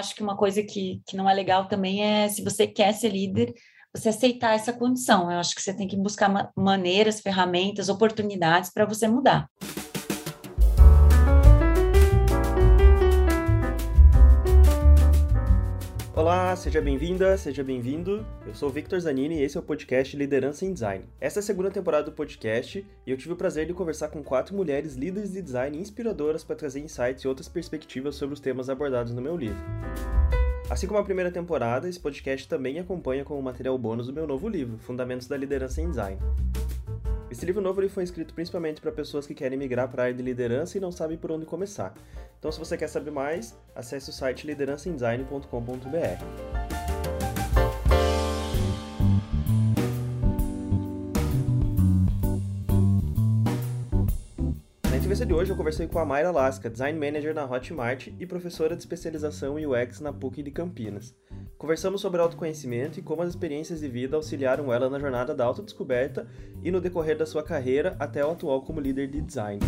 acho que uma coisa que, que não é legal também é se você quer ser líder, você aceitar essa condição. Eu acho que você tem que buscar maneiras, ferramentas, oportunidades para você mudar. Olá, seja bem-vinda, seja bem-vindo. Eu sou Victor Zanini e esse é o podcast Liderança em Design. Essa é a segunda temporada do podcast e eu tive o prazer de conversar com quatro mulheres líderes de design inspiradoras para trazer insights e outras perspectivas sobre os temas abordados no meu livro. Assim como a primeira temporada, esse podcast também acompanha com o material bônus do meu novo livro, Fundamentos da Liderança em Design. Esse livro novo ele foi escrito principalmente para pessoas que querem migrar para a área de liderança e não sabem por onde começar. Então, se você quer saber mais, acesse o site liderançaemdesign.com.br. entrevista de hoje eu conversei com a Mayra Lasca, Design Manager na Hotmart e professora de especialização UX na PUC de Campinas. Conversamos sobre autoconhecimento e como as experiências de vida auxiliaram ela na jornada da autodescoberta e no decorrer da sua carreira até o atual como líder de design.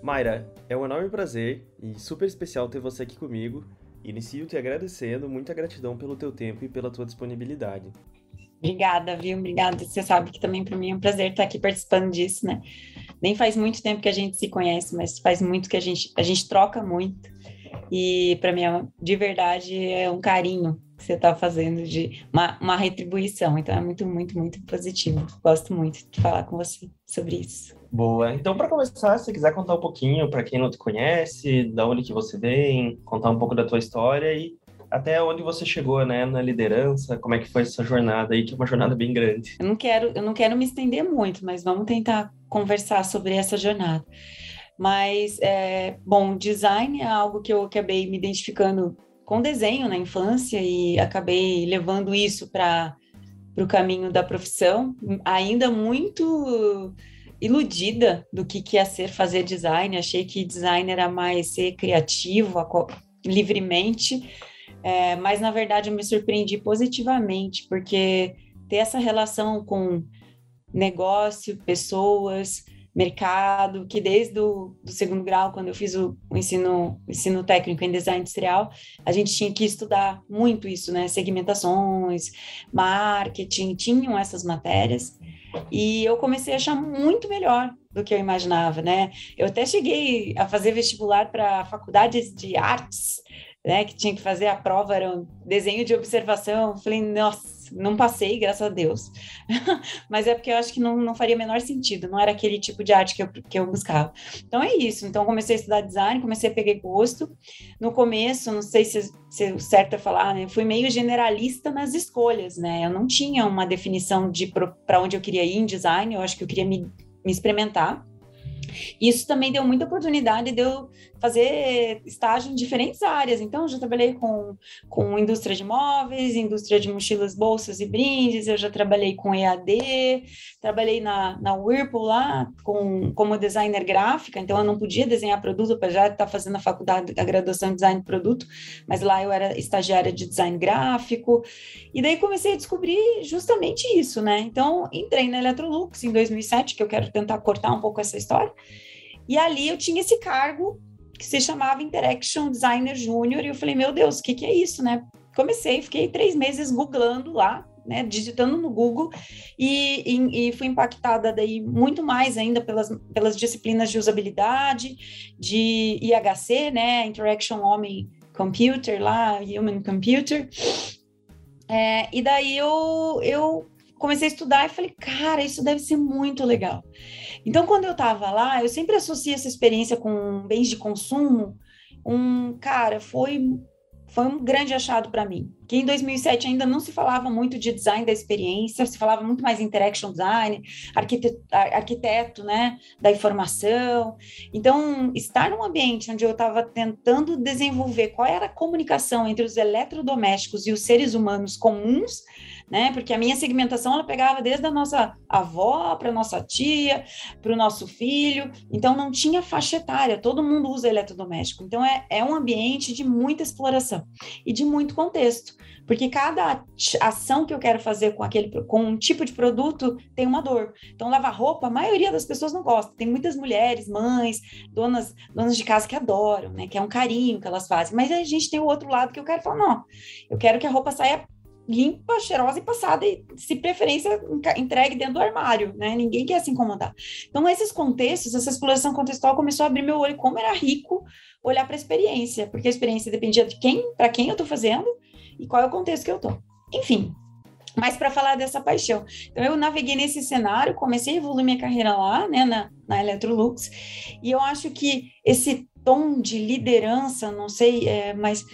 Mayra, é um enorme prazer e super especial ter você aqui comigo. Inicio te agradecendo, muita gratidão pelo teu tempo e pela tua disponibilidade. Obrigada, viu? Obrigada. Você sabe que também para mim é um prazer estar aqui participando disso, né? Nem faz muito tempo que a gente se conhece, mas faz muito que a gente a gente troca muito. E para mim, de verdade, é um carinho que você está fazendo de uma, uma retribuição. Então é muito, muito, muito positivo. Gosto muito de falar com você sobre isso. Boa. Então, para começar, se quiser contar um pouquinho para quem não te conhece, da onde que você vem, contar um pouco da tua história e até onde você chegou, né, na liderança, como é que foi essa jornada aí, que é uma jornada bem grande. Eu não quero, eu não quero me estender muito, mas vamos tentar conversar sobre essa jornada. Mas, é, bom, design é algo que eu acabei me identificando com desenho na infância e acabei levando isso para o caminho da profissão, ainda muito iludida do que, que ia ser fazer design. Achei que design era mais ser criativo livremente, é, mas na verdade eu me surpreendi positivamente, porque ter essa relação com negócio, pessoas, mercado, que desde o do segundo grau, quando eu fiz o, o ensino, o ensino técnico em design industrial, a gente tinha que estudar muito isso, né? Segmentações, marketing, tinham essas matérias. E eu comecei a achar muito melhor do que eu imaginava, né? Eu até cheguei a fazer vestibular para faculdades de artes, né? Que tinha que fazer a prova, era um desenho de observação. Falei, nossa, não passei, graças a Deus. Mas é porque eu acho que não, não faria menor sentido, não era aquele tipo de arte que eu, que eu buscava. Então é isso. Então comecei a estudar design, comecei a pegar gosto. No começo, não sei se, se é certo é falar, né? Fui meio generalista nas escolhas, né? Eu não tinha uma definição de para onde eu queria ir em design, eu acho que eu queria me, me experimentar. Isso também deu muita oportunidade de eu fazer estágio em diferentes áreas. Então, já trabalhei com, com indústria de móveis, indústria de mochilas, bolsas e brindes, eu já trabalhei com EAD, trabalhei na, na Whirlpool lá com, como designer gráfica, então eu não podia desenhar produto, para já estar fazendo a faculdade, a graduação em design de produto, mas lá eu era estagiária de design gráfico, e daí comecei a descobrir justamente isso, né? Então, entrei na Electrolux em 2007, que eu quero tentar cortar um pouco essa história, e ali eu tinha esse cargo que se chamava Interaction Designer Júnior, e eu falei, meu Deus, o que, que é isso, né? Comecei, fiquei três meses googlando lá, né, digitando no Google, e, e, e, fui impactada daí muito mais ainda pelas, pelas disciplinas de usabilidade, de IHC, né, Interaction Homem Computer lá, Human Computer, é, e daí eu, eu comecei a estudar e falei, cara, isso deve ser muito legal. Então, quando eu estava lá, eu sempre associei essa experiência com bens de consumo. Um cara, foi foi um grande achado para mim. Que em 2007 ainda não se falava muito de design da experiência, se falava muito mais interaction design, arquiteto, arquiteto né, da informação. Então, estar num ambiente onde eu estava tentando desenvolver qual era a comunicação entre os eletrodomésticos e os seres humanos comuns né? Porque a minha segmentação ela pegava desde a nossa avó para nossa tia, para o nosso filho, então não tinha faixa etária, todo mundo usa eletrodoméstico. Então é, é um ambiente de muita exploração e de muito contexto, porque cada ação que eu quero fazer com aquele com um tipo de produto tem uma dor. Então lavar roupa, a maioria das pessoas não gosta. Tem muitas mulheres, mães, donas, donas de casa que adoram, né? Que é um carinho que elas fazem. Mas a gente tem o outro lado que eu quero falar, não. Eu quero que a roupa saia limpa, cheirosa e passada, e se preferência entregue dentro do armário, né? Ninguém quer se incomodar. Então, esses contextos, essa exploração contextual começou a abrir meu olho, como era rico olhar para a experiência, porque a experiência dependia de quem, para quem eu estou fazendo e qual é o contexto que eu estou. Enfim, mas para falar dessa paixão. Então, eu naveguei nesse cenário, comecei a evoluir minha carreira lá, né, na, na Electrolux, e eu acho que esse tom de liderança, não sei, é, mas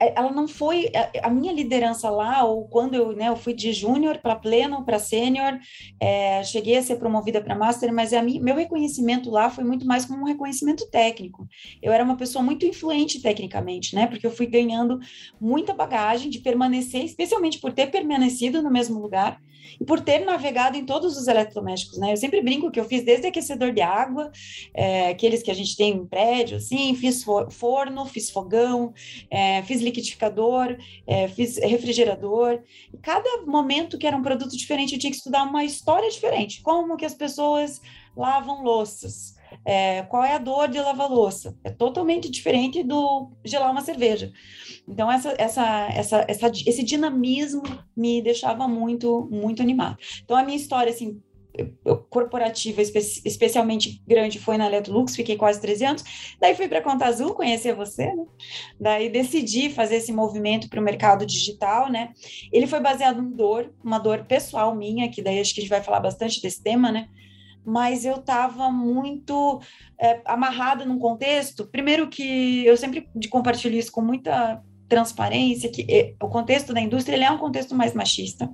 ela não foi a, minha liderança lá, ou quando eu, né, eu fui de júnior para pleno, para sênior, é, cheguei a ser promovida para master, mas a mim, meu reconhecimento lá foi muito mais como um reconhecimento técnico. Eu era uma pessoa muito influente tecnicamente, né, porque eu fui ganhando muita bagagem de permanecer, especialmente por ter permanecido no mesmo lugar, e por ter navegado em todos os eletrodomésticos, né? Eu sempre brinco que eu fiz desde aquecedor de água, é, aqueles que a gente tem em prédio, assim, fiz forno, fiz fogão, é, fiz liquidificador, é, fiz refrigerador. E cada momento que era um produto diferente, eu tinha que estudar uma história diferente. Como que as pessoas lavam louças, é, qual é a dor de lavar louça? É totalmente diferente do gelar uma cerveja. Então, essa, essa, essa, essa, esse dinamismo me deixava muito, muito animado. Então, a minha história, assim, corporativa espe especialmente grande foi na Electrolux, fiquei quase 13 anos. Daí fui para a Conta Azul, conhecer você, né? Daí decidi fazer esse movimento para o mercado digital, né? Ele foi baseado em dor, uma dor pessoal minha, que daí acho que a gente vai falar bastante desse tema, né? mas eu estava muito é, amarrada num contexto. Primeiro que eu sempre compartilho isso com muita transparência, que é, o contexto da indústria ele é um contexto mais machista.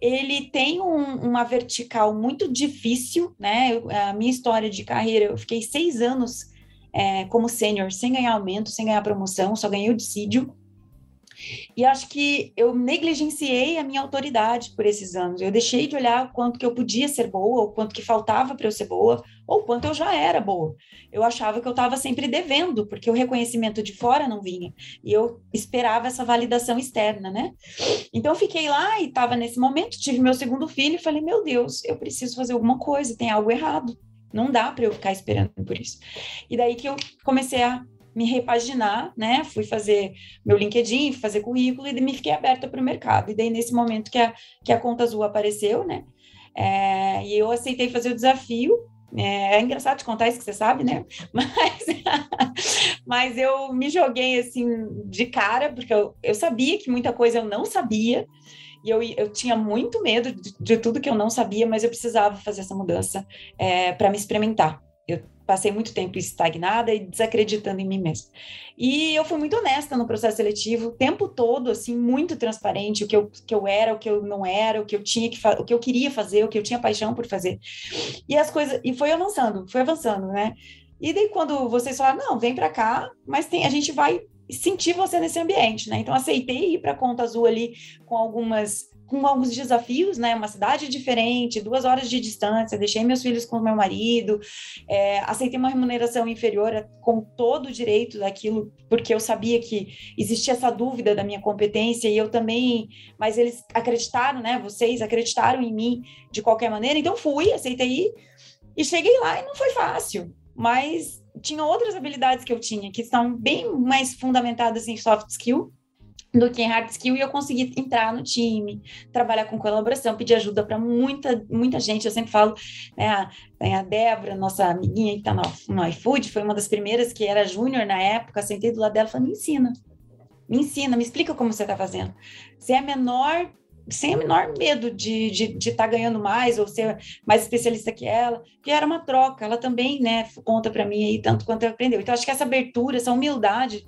Ele tem um, uma vertical muito difícil, né? Eu, a minha história de carreira, eu fiquei seis anos é, como sênior, sem ganhar aumento, sem ganhar promoção, só ganhei o dissídio. E acho que eu negligenciei a minha autoridade por esses anos. Eu deixei de olhar o quanto que eu podia ser boa, o quanto que faltava para eu ser boa, ou quanto eu já era boa. Eu achava que eu estava sempre devendo, porque o reconhecimento de fora não vinha. E eu esperava essa validação externa, né? Então eu fiquei lá e estava nesse momento, tive meu segundo filho e falei: "Meu Deus, eu preciso fazer alguma coisa, tem algo errado". Não dá para eu ficar esperando por isso. E daí que eu comecei a me repaginar, né? Fui fazer meu LinkedIn, fazer currículo e me fiquei aberta para o mercado. E daí, nesse momento que a, que a Conta Azul apareceu, né? É, e eu aceitei fazer o desafio. É, é, engraçado te contar isso que você sabe, né? Mas, mas eu me joguei assim de cara, porque eu, eu sabia que muita coisa eu não sabia. E eu, eu tinha muito medo de, de tudo que eu não sabia, mas eu precisava fazer essa mudança é, para me experimentar. Eu passei muito tempo estagnada e desacreditando em mim mesma. E eu fui muito honesta no processo seletivo, o tempo todo, assim, muito transparente, o que eu, que eu era, o que eu não era, o que eu tinha que o que eu queria fazer, o que eu tinha paixão por fazer. E as coisas, e foi avançando, foi avançando, né? E daí quando vocês falaram, não, vem para cá, mas tem, a gente vai sentir você nesse ambiente, né? Então aceitei ir para Conta Azul ali com algumas com alguns desafios, né? Uma cidade diferente, duas horas de distância, deixei meus filhos com meu marido, é, aceitei uma remuneração inferior com todo o direito daquilo, porque eu sabia que existia essa dúvida da minha competência e eu também, mas eles acreditaram, né? Vocês acreditaram em mim de qualquer maneira, então fui, aceitei e cheguei lá e não foi fácil, mas tinha outras habilidades que eu tinha que estão bem mais fundamentadas em soft skill do que em hard skill e eu consegui entrar no time, trabalhar com colaboração, pedir ajuda para muita, muita gente. Eu sempre falo, né, a, a Débora, nossa amiguinha que está no, no iFood, foi uma das primeiras que era júnior na época, sentei do lado dela e falei, me ensina, me ensina, me explica como você está fazendo. Você é menor sem o menor medo de estar de, de tá ganhando mais ou ser mais especialista que ela, que era uma troca, ela também, né, conta para mim aí tanto quanto ela aprendeu. Então, acho que essa abertura, essa humildade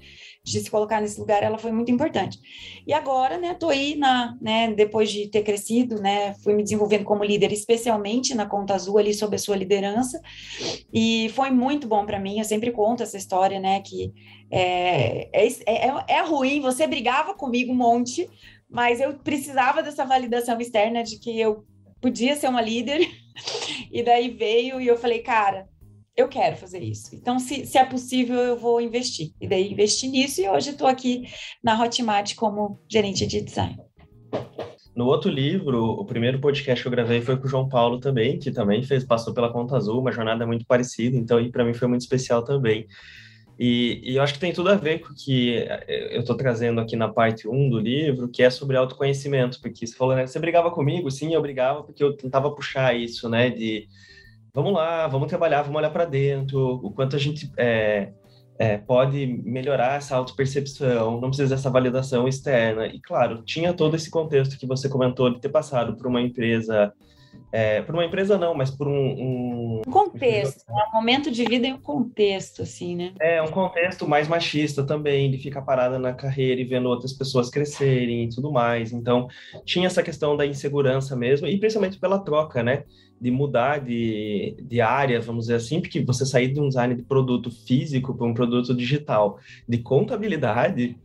de se colocar nesse lugar, ela foi muito importante. E agora, né, tô aí na, né, depois de ter crescido, né, fui me desenvolvendo como líder, especialmente na Conta Azul ali sob a sua liderança, e foi muito bom para mim, eu sempre conto essa história, né, que é, é, é, é ruim, você brigava comigo um monte, mas eu precisava dessa validação externa de que eu podia ser uma líder. E daí veio e eu falei, cara, eu quero fazer isso. Então, se, se é possível, eu vou investir. E daí investi nisso e hoje estou aqui na Hotmart como gerente de design. No outro livro, o primeiro podcast que eu gravei foi com o João Paulo também, que também fez, passou pela Conta Azul, uma jornada muito parecida, então para mim foi muito especial também. E, e, eu acho que tem tudo a ver com o que eu estou trazendo aqui na parte 1 do livro, que é sobre autoconhecimento, porque você falou, né, você brigava comigo? Sim, eu brigava porque eu tentava puxar isso, né, de vamos lá, vamos trabalhar, vamos olhar para dentro, o quanto a gente é, é, pode melhorar essa autopercepção, não precisa dessa validação externa. E, claro, tinha todo esse contexto que você comentou de ter passado por uma empresa é, por uma empresa não, mas por um... Um, contexto, né? um momento de vida e um contexto, assim, né? É, um contexto mais machista também, de ficar parada na carreira e vendo outras pessoas crescerem e tudo mais. Então, tinha essa questão da insegurança mesmo, e principalmente pela troca, né? De mudar de, de área, vamos dizer assim, porque você sair de um design de produto físico para um produto digital, de contabilidade,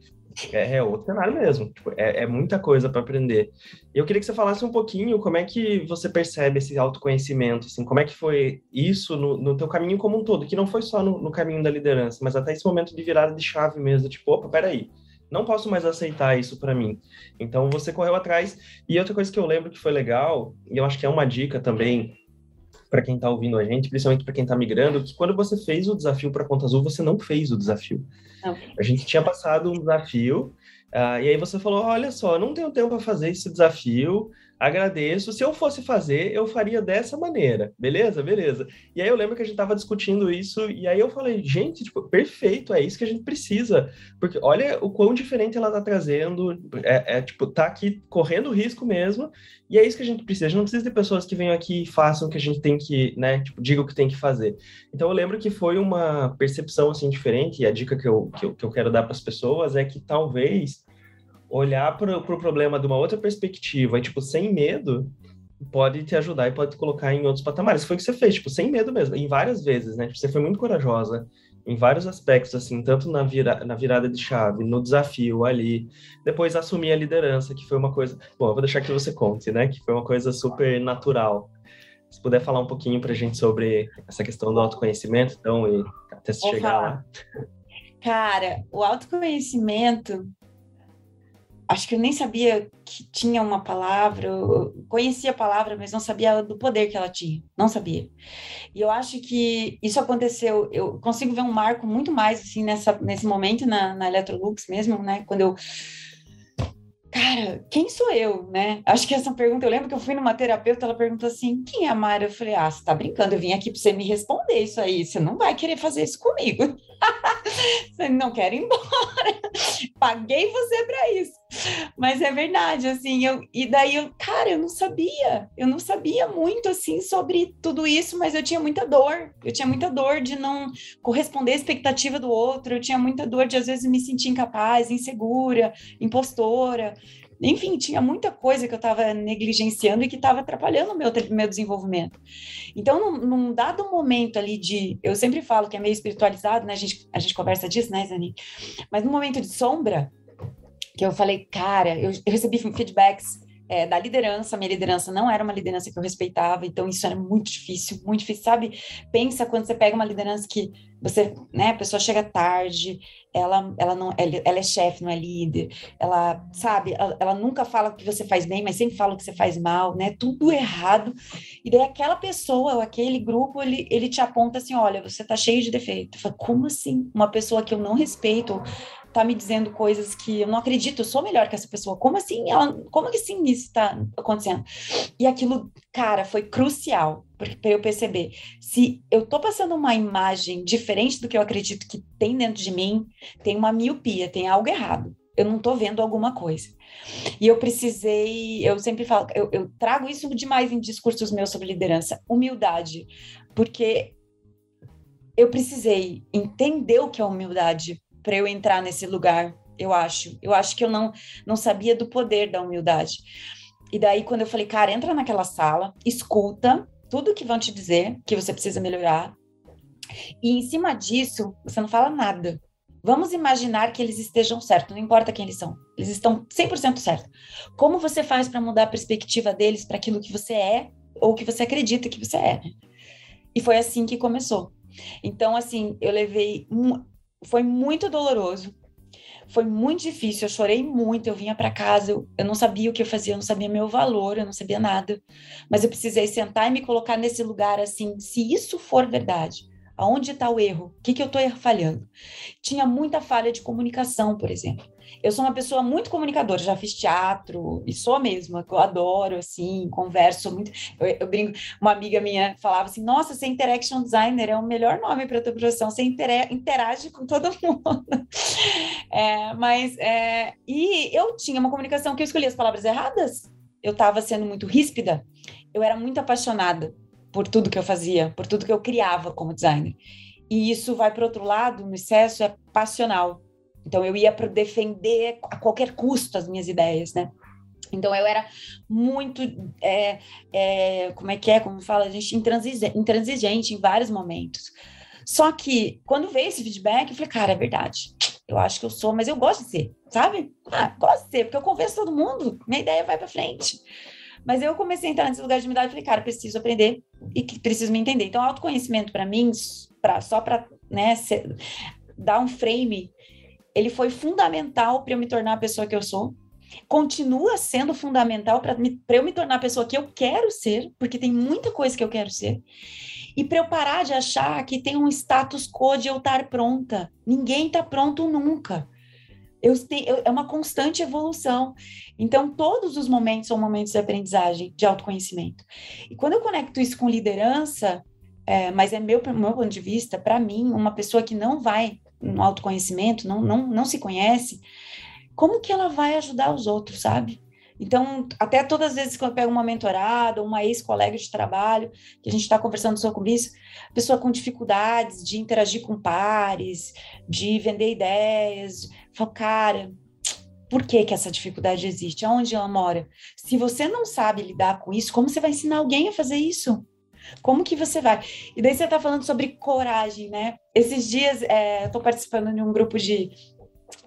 é, é outro cenário mesmo. Tipo, é, é, muita coisa para aprender. E eu queria que você falasse um pouquinho como é que você percebe esse autoconhecimento, assim, como é que foi isso no, no teu caminho como um todo, que não foi só no, no, caminho da liderança, mas até esse momento de virada de chave mesmo, tipo, opa, peraí, não posso mais aceitar isso para mim. Então você correu atrás. E outra coisa que eu lembro que foi legal, e eu acho que é uma dica também para quem está ouvindo a gente, principalmente para quem está migrando, que quando você fez o desafio para Conta Azul, você não fez o desafio. Não. A gente tinha passado um desafio, uh, e aí você falou: olha só, não tenho tempo para fazer esse desafio, agradeço. Se eu fosse fazer, eu faria dessa maneira. Beleza? Beleza. E aí eu lembro que a gente estava discutindo isso, e aí eu falei, gente, tipo, perfeito, é isso que a gente precisa. Porque olha o quão diferente ela está trazendo. É, é, tipo, tá aqui correndo risco mesmo, e é isso que a gente precisa. A gente não precisa de pessoas que venham aqui e façam o que a gente tem que, né? Tipo, digam o que tem que fazer. Então eu lembro que foi uma percepção assim diferente, e a dica que eu, que eu, que eu quero dar para as pessoas é que talvez olhar para o pro problema de uma outra perspectiva e, tipo, sem medo, pode te ajudar e pode te colocar em outros patamares. Foi o que você fez, tipo, sem medo mesmo, em várias vezes, né? Tipo, você foi muito corajosa em vários aspectos, assim, tanto na, vira, na virada de chave, no desafio ali, depois assumir a liderança, que foi uma coisa... Bom, eu vou deixar que você conte, né? Que foi uma coisa super natural. Se puder falar um pouquinho para a gente sobre essa questão do autoconhecimento, então, e até se chegar falar. lá. Cara, o autoconhecimento acho que eu nem sabia que tinha uma palavra, conhecia a palavra, mas não sabia do poder que ela tinha, não sabia. E eu acho que isso aconteceu, eu consigo ver um marco muito mais, assim, nessa, nesse momento na, na Electrolux mesmo, né, quando eu cara, quem sou eu, né? Acho que essa pergunta, eu lembro que eu fui numa terapeuta, ela perguntou assim, quem é a Mara? Eu falei, ah, você tá brincando, eu vim aqui para você me responder isso aí, você não vai querer fazer isso comigo. Não quer ir embora. Paguei você para isso. Mas é verdade, assim, eu, e daí eu, cara, eu não sabia, eu não sabia muito, assim, sobre tudo isso, mas eu tinha muita dor, eu tinha muita dor de não corresponder à expectativa do outro, eu tinha muita dor de, às vezes, me sentir incapaz, insegura, impostora, enfim, tinha muita coisa que eu estava negligenciando e que estava atrapalhando o meu, meu desenvolvimento. Então, num, num, dado momento ali de. Eu sempre falo que é meio espiritualizado, né? A gente, a gente conversa disso, né, Zani? Mas no momento de sombra, que eu falei, cara, eu, eu recebi feedbacks é, da liderança, minha liderança não era uma liderança que eu respeitava, então isso era muito difícil, muito difícil, sabe? Pensa quando você pega uma liderança que você, né, a pessoa chega tarde, ela, ela não, ela, é chefe, não é líder, ela, sabe, ela, ela, nunca fala o que você faz bem, mas sempre fala o que você faz mal, né, tudo errado, e daí aquela pessoa, ou aquele grupo, ele, ele te aponta assim, olha, você tá cheio de defeito, falo, como assim? Uma pessoa que eu não respeito, tá me dizendo coisas que eu não acredito, eu sou melhor que essa pessoa. Como assim? Ela, como que assim isso está acontecendo? E aquilo, cara, foi crucial para eu perceber. Se eu tô passando uma imagem diferente do que eu acredito que tem dentro de mim, tem uma miopia, tem algo errado. Eu não tô vendo alguma coisa. E eu precisei, eu sempre falo, eu, eu trago isso demais em discursos meus sobre liderança, humildade, porque eu precisei entender o que é humildade para eu entrar nesse lugar, eu acho. Eu acho que eu não, não sabia do poder da humildade. E daí, quando eu falei, cara, entra naquela sala, escuta tudo que vão te dizer que você precisa melhorar. E em cima disso, você não fala nada. Vamos imaginar que eles estejam certos, não importa quem eles são. Eles estão 100% certos. Como você faz para mudar a perspectiva deles para aquilo que você é ou que você acredita que você é? E foi assim que começou. Então, assim, eu levei. Foi muito doloroso. Foi muito difícil, eu chorei muito, eu vinha para casa, eu, eu não sabia o que eu fazia, eu não sabia meu valor, eu não sabia nada. Mas eu precisei sentar e me colocar nesse lugar assim, se isso for verdade, Aonde está o erro? O que, que eu estou falhando? Tinha muita falha de comunicação, por exemplo. Eu sou uma pessoa muito comunicadora, já fiz teatro e sou mesma, eu adoro, assim, converso muito. Eu, eu brinco, uma amiga minha falava assim: Nossa, ser interaction designer é o melhor nome para a tua profissão, você interage com todo mundo. É, mas, é, e eu tinha uma comunicação que eu escolhi as palavras erradas, eu estava sendo muito ríspida, eu era muito apaixonada por tudo que eu fazia, por tudo que eu criava como designer. E isso vai para outro lado, no excesso é passional. Então eu ia para defender a qualquer custo as minhas ideias, né? Então eu era muito, é, é, como é que é, como fala a gente, intransigente, intransigente em vários momentos. Só que quando veio esse feedback, eu falei, cara, é verdade. Eu acho que eu sou, mas eu gosto de ser, sabe? Ah, gosto de ser, porque eu converso todo mundo, minha ideia vai para frente. Mas eu comecei a entrar nesse lugar de humildade e falei, cara, preciso aprender e preciso me entender. Então, autoconhecimento para mim, pra, só para né, dar um frame, ele foi fundamental para eu me tornar a pessoa que eu sou. Continua sendo fundamental para eu me tornar a pessoa que eu quero ser, porque tem muita coisa que eu quero ser. E para eu parar de achar que tem um status quo de eu estar pronta. Ninguém está pronto nunca. Eu eu, é uma constante evolução. Então, todos os momentos são momentos de aprendizagem, de autoconhecimento. E quando eu conecto isso com liderança, é, mas é meu, meu ponto de vista, para mim, uma pessoa que não vai no autoconhecimento, não, não, não se conhece, como que ela vai ajudar os outros, sabe? Então, até todas as vezes que eu pego uma mentorada, uma ex-colega de trabalho, que a gente está conversando sobre isso, pessoa com dificuldades de interagir com pares, de vender ideias, falo, cara, por que, que essa dificuldade existe? Aonde ela mora? Se você não sabe lidar com isso, como você vai ensinar alguém a fazer isso? Como que você vai? E daí você está falando sobre coragem, né? Esses dias é, eu estou participando de um grupo de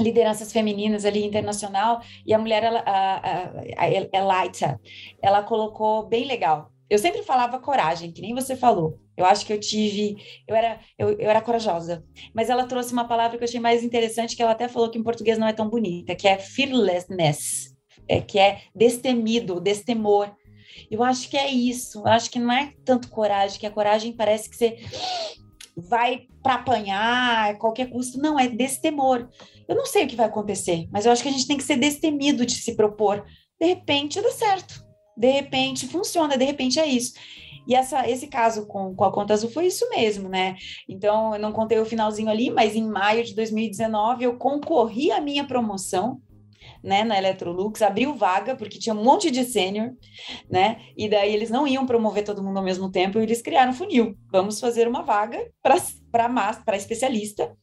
lideranças femininas ali internacional e a mulher ela, a, a, a Elita, ela colocou bem legal. Eu sempre falava coragem, que nem você falou. Eu acho que eu tive, eu era, eu, eu era corajosa. Mas ela trouxe uma palavra que eu achei mais interessante, que ela até falou que em português não é tão bonita, que é fearlessness, é, que é destemido, destemor. Eu acho que é isso. Eu acho que não é tanto coragem, que a coragem parece que você vai para apanhar a qualquer custo. Não, é destemor. Eu não sei o que vai acontecer, mas eu acho que a gente tem que ser destemido de se propor. De repente dá certo. De repente funciona, de repente é isso. E essa, esse caso com, com a Conta Azul foi isso mesmo, né? Então, eu não contei o finalzinho ali, mas em maio de 2019 eu concorri à minha promoção né, na Electrolux, abriu vaga, porque tinha um monte de sênior, né, e daí eles não iam promover todo mundo ao mesmo tempo, e eles criaram funil, vamos fazer uma vaga para para especialista,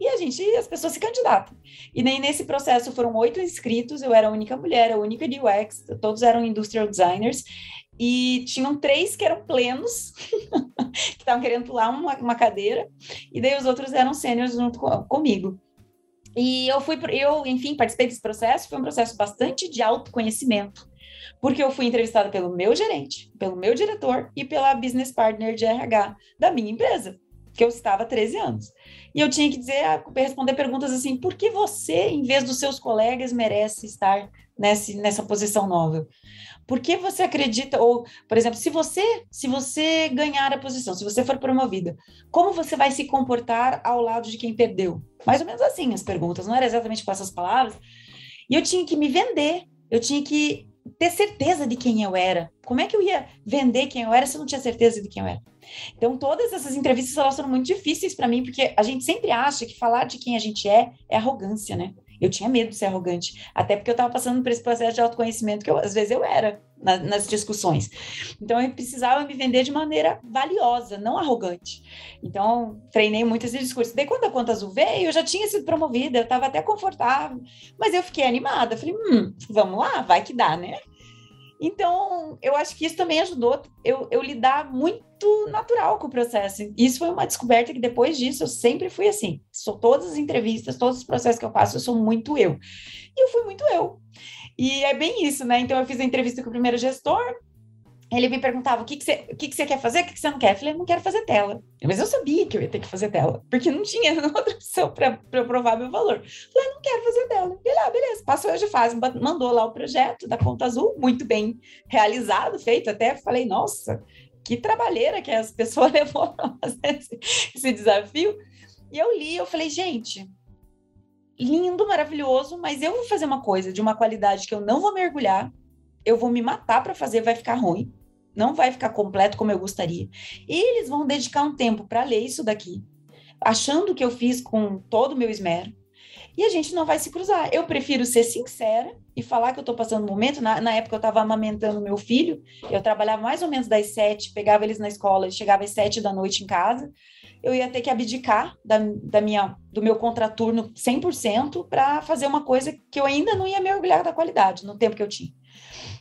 e a gente, as pessoas se candidatam. E nem nesse processo foram oito inscritos, eu era a única mulher, a única de UX, todos eram industrial designers, e tinham três que eram plenos, que estavam querendo pular uma, uma, cadeira, e daí os outros eram sêniores junto com, comigo. E eu fui, eu, enfim, participei desse processo, foi um processo bastante de autoconhecimento, porque eu fui entrevistada pelo meu gerente, pelo meu diretor e pela business partner de RH da minha empresa, que eu estava há 13 anos. E eu tinha que dizer, responder perguntas assim, por que você, em vez dos seus colegas, merece estar nessa, nessa posição nova? Por que você acredita ou, por exemplo, se você, se você ganhar a posição, se você for promovida, como você vai se comportar ao lado de quem perdeu? Mais ou menos assim as perguntas, não era exatamente com essas palavras. E eu tinha que me vender, eu tinha que ter certeza de quem eu era. Como é que eu ia vender quem eu era se eu não tinha certeza de quem eu era? Então, todas essas entrevistas elas foram muito difíceis para mim, porque a gente sempre acha que falar de quem a gente é é arrogância, né? Eu tinha medo de ser arrogante, até porque eu estava passando por esse processo de autoconhecimento que eu, às vezes eu era na, nas discussões. Então eu precisava me vender de maneira valiosa, não arrogante. Então treinei muito esse discurso. Daí quando a Conta Azul veio, eu já tinha sido promovida, eu estava até confortável, mas eu fiquei animada. Falei, hum, vamos lá, vai que dá, né? Então, eu acho que isso também ajudou eu, eu lidar muito natural com o processo. Isso foi uma descoberta que depois disso eu sempre fui assim. Sou todas as entrevistas, todos os processos que eu faço, eu sou muito eu. E eu fui muito eu. E é bem isso, né? Então, eu fiz a entrevista com o primeiro gestor, ele me perguntava o que, que, você, o que, que você quer fazer, o que, que você não quer. Eu falei, não quero fazer tela. Mas eu sabia que eu ia ter que fazer tela, porque não tinha outra opção para eu provar meu valor. Eu falei, não quero fazer tela. Ele, ah, beleza, passou de fase, mandou lá o projeto da Conta Azul, muito bem realizado, feito. Até falei, nossa, que trabalheira que as pessoas levou para fazer esse, esse desafio. E eu li, eu falei, gente, lindo, maravilhoso, mas eu vou fazer uma coisa de uma qualidade que eu não vou mergulhar, eu vou me matar para fazer, vai ficar ruim não vai ficar completo como eu gostaria. E eles vão dedicar um tempo para ler isso daqui, achando que eu fiz com todo o meu esmero, e a gente não vai se cruzar. Eu prefiro ser sincera e falar que eu estou passando um momento. Na, na época eu estava amamentando meu filho, eu trabalhava mais ou menos das sete, pegava eles na escola, chegava às sete da noite em casa. Eu ia ter que abdicar da, da minha, do meu contraturno 100% para fazer uma coisa que eu ainda não ia me orgulhar da qualidade no tempo que eu tinha.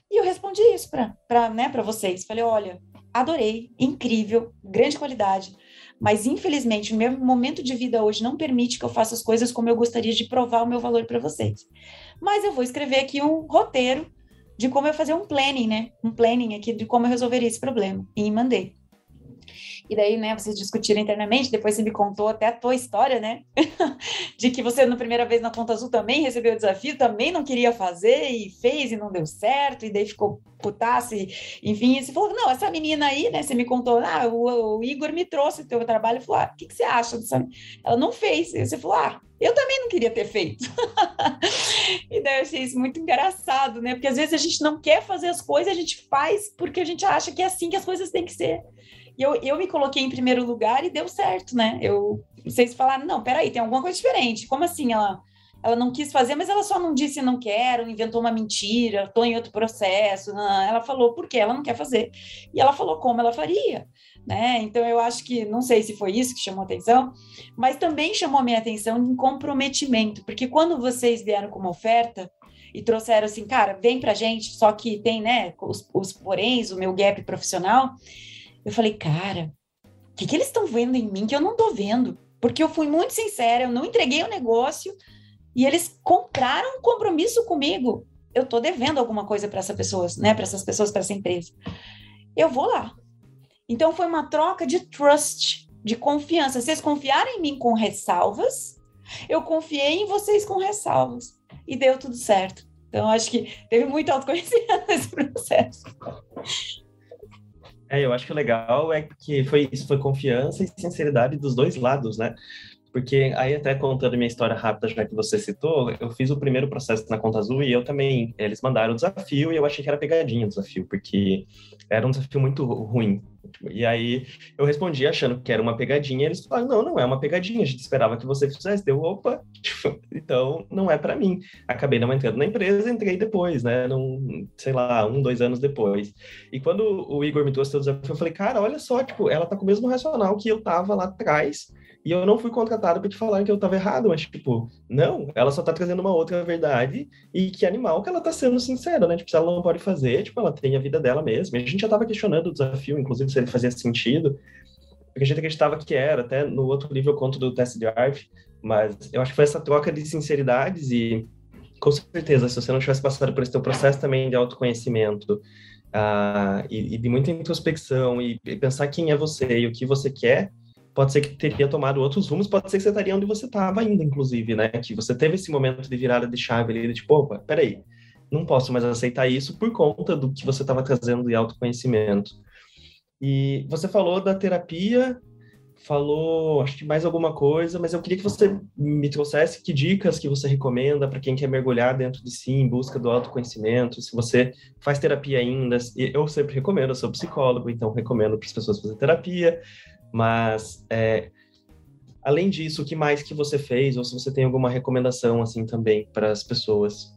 E eu respondi isso para né, vocês. Falei: olha, adorei, incrível, grande qualidade. Mas, infelizmente, o meu momento de vida hoje não permite que eu faça as coisas como eu gostaria de provar o meu valor para vocês. Mas eu vou escrever aqui um roteiro de como eu fazer um planning, né? Um planning aqui de como eu resolveria esse problema. E mandei. E daí, né, vocês discutiram internamente, depois você me contou até a tua história, né? de que você, na primeira vez na Conta Azul, também recebeu o desafio, também não queria fazer e fez e não deu certo, e daí ficou putasse, enfim, e você falou, não, essa menina aí, né, você me contou, ah, o, o Igor me trouxe o teu trabalho, e falou, ah, o que, que você acha dessa... Ela não fez, e você falou, ah, eu também não queria ter feito. e daí eu achei isso muito engraçado, né? Porque às vezes a gente não quer fazer as coisas, a gente faz porque a gente acha que é assim que as coisas têm que ser. E eu, eu me coloquei em primeiro lugar e deu certo, né? Eu, vocês falaram, não, peraí, tem alguma coisa diferente. Como assim ela, ela não quis fazer, mas ela só não disse não quero, inventou uma mentira, estou em outro processo. Não, ela falou por que ela não quer fazer. E ela falou como ela faria. Né? Então eu acho que não sei se foi isso que chamou atenção, mas também chamou minha atenção em comprometimento, porque quando vocês vieram com uma oferta e trouxeram assim, cara, vem pra gente, só que tem, né, os, os poréns, o meu gap profissional, eu falei, cara, o que, que eles estão vendo em mim que eu não estou vendo? Porque eu fui muito sincera, eu não entreguei o negócio e eles compraram um compromisso comigo. Eu estou devendo alguma coisa para essas pessoas, né? Para essas pessoas, para essa empresa. Eu vou lá. Então foi uma troca de trust, de confiança. Vocês confiaram em mim com ressalvas, eu confiei em vocês com ressalvas. E deu tudo certo. Então, acho que teve muito autoconhecimento nesse processo. É, eu acho que o legal é que foi isso foi confiança e sinceridade dos dois lados, né? Porque aí até contando minha história rápida, já que você citou, eu fiz o primeiro processo na Conta Azul e eu também, eles mandaram o desafio e eu achei que era pegadinha o desafio, porque era um desafio muito ruim. E aí eu respondi achando que era uma pegadinha, eles falaram: "Não, não é uma pegadinha, a gente esperava que você fizesse". Deu, opa, então não é para mim. Acabei não entrando na empresa, entrei depois, né? Num, sei lá, um, dois anos depois. E quando o Igor me trouxe o desafio, eu falei: "Cara, olha só, tipo, ela tá com o mesmo racional que eu tava lá atrás". E eu não fui contratado para te falar que eu estava errado, mas, tipo, não, ela só está trazendo uma outra verdade e que animal que ela está sendo sincera, né? Tipo, se ela não pode fazer, tipo, ela tem a vida dela mesma. A gente já estava questionando o desafio, inclusive, se ele fazia sentido, porque a gente acreditava que era, até no outro livro eu conto do teste de arte, mas eu acho que foi essa troca de sinceridades e, com certeza, se você não tivesse passado por esse teu processo também de autoconhecimento, uh, e, e, de muita introspecção, e, e pensar quem é você e o que você quer, pode ser que teria tomado outros rumos, pode ser que você estaria onde você estava ainda, inclusive, né? Que você teve esse momento de virada de chave ali, de tipo, opa, peraí, não posso mais aceitar isso por conta do que você estava trazendo de autoconhecimento. E você falou da terapia, falou, acho que mais alguma coisa, mas eu queria que você me trouxesse que dicas que você recomenda para quem quer mergulhar dentro de si em busca do autoconhecimento. Se você faz terapia ainda, eu sempre recomendo, eu sou psicólogo, então recomendo para as pessoas fazer terapia. Mas, é, além disso, o que mais que você fez? Ou se você tem alguma recomendação, assim, também para as pessoas?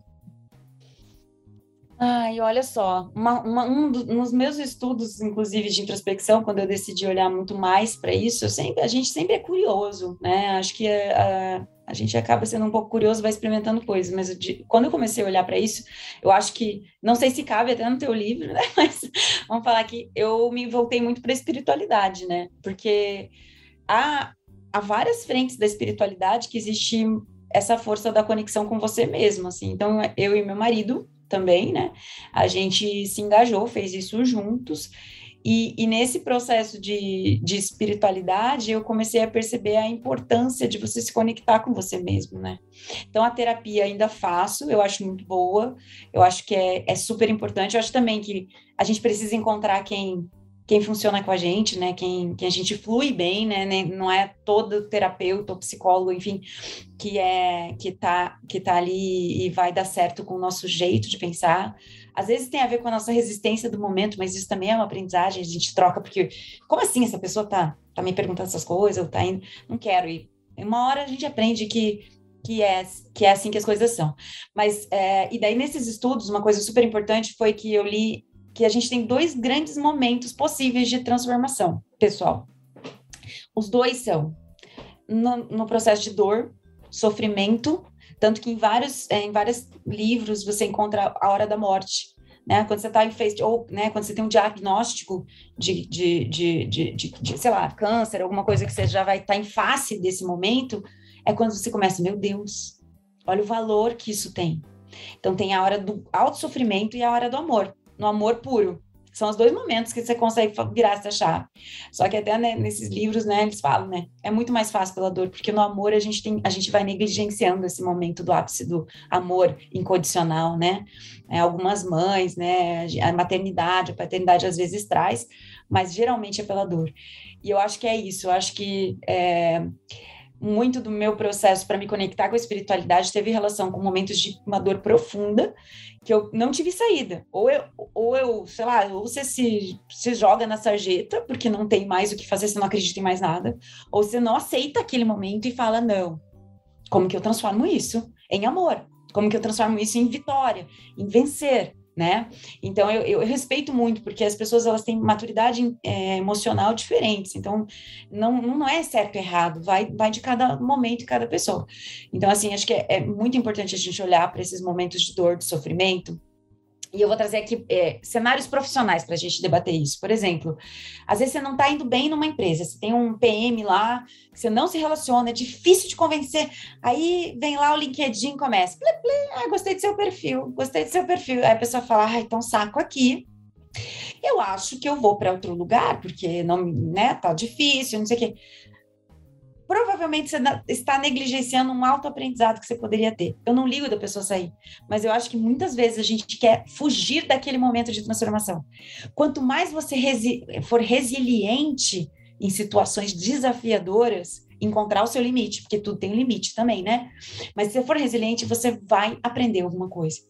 Ai, olha só, uma, uma, um dos nos meus estudos, inclusive de introspecção, quando eu decidi olhar muito mais para isso, sempre, a gente sempre é curioso, né? Acho que a, A gente acaba sendo um pouco curioso, vai experimentando coisas, mas de, quando eu comecei a olhar para isso, eu acho que, não sei se cabe até no teu livro, né? Mas vamos falar que eu me voltei muito para a espiritualidade, né? Porque há, há várias frentes da espiritualidade que existe essa força da conexão com você mesmo, assim. Então, eu e meu marido também, né? A gente se engajou, fez isso juntos. E, e, nesse processo de, de espiritualidade, eu comecei a perceber a importância de você se conectar com você mesmo, né? Então, a terapia ainda faço, eu acho muito boa, eu acho que é, é super importante. Eu acho também que a gente precisa encontrar quem quem funciona com a gente, né? Quem, quem a gente flui bem, né? Não é todo terapeuta ou psicólogo, enfim, que é que tá, que tá ali e vai dar certo com o nosso jeito de pensar. Às vezes tem a ver com a nossa resistência do momento, mas isso também é uma aprendizagem, a gente troca, porque como assim essa pessoa tá, tá me perguntando essas coisas, ou tá indo, não quero. E uma hora a gente aprende que que é, que é assim que as coisas são. Mas, é, e daí nesses estudos, uma coisa super importante foi que eu li que a gente tem dois grandes momentos possíveis de transformação pessoal. Os dois são no, no processo de dor, sofrimento, tanto que em vários, é, em vários livros você encontra a hora da morte, né? Quando você está em face, ou né, quando você tem um diagnóstico de, de, de, de, de, sei lá, câncer, alguma coisa que você já vai estar tá em face desse momento, é quando você começa, meu Deus, olha o valor que isso tem. Então tem a hora do auto sofrimento e a hora do amor no amor puro. São os dois momentos que você consegue virar essa chave. Só que até né, nesses livros, né, eles falam, né, é muito mais fácil pela dor, porque no amor a gente tem, a gente vai negligenciando esse momento do ápice do amor incondicional, né? É, algumas mães, né, a maternidade, a paternidade às vezes traz, mas geralmente é pela dor. E eu acho que é isso. Eu acho que é, muito do meu processo para me conectar com a espiritualidade teve relação com momentos de uma dor profunda que eu não tive saída. Ou eu, ou eu sei lá, ou você se, se joga na sarjeta porque não tem mais o que fazer, você não acredita em mais nada, ou você não aceita aquele momento e fala, não, como que eu transformo isso em amor? Como que eu transformo isso em vitória, em vencer? Né? Então eu, eu, respeito muito porque as pessoas elas têm maturidade é, emocional diferentes, então não, não é certo ou errado, vai, vai de cada momento e cada pessoa. Então assim acho que é, é muito importante a gente olhar para esses momentos de dor, de sofrimento e eu vou trazer aqui é, cenários profissionais para a gente debater isso. Por exemplo, às vezes você não está indo bem numa empresa, você tem um PM lá, você não se relaciona, é difícil de convencer. Aí vem lá o LinkedIn começa, ple, ple, ah, gostei do seu perfil, gostei do seu perfil. Aí a pessoa fala, ah, então saco aqui. Eu acho que eu vou para outro lugar, porque não, né, tá difícil, não sei o quê provavelmente você está negligenciando um autoaprendizado que você poderia ter. Eu não ligo da pessoa sair, mas eu acho que muitas vezes a gente quer fugir daquele momento de transformação. Quanto mais você resi for resiliente em situações desafiadoras, encontrar o seu limite, porque tudo tem um limite também, né? Mas se você for resiliente, você vai aprender alguma coisa.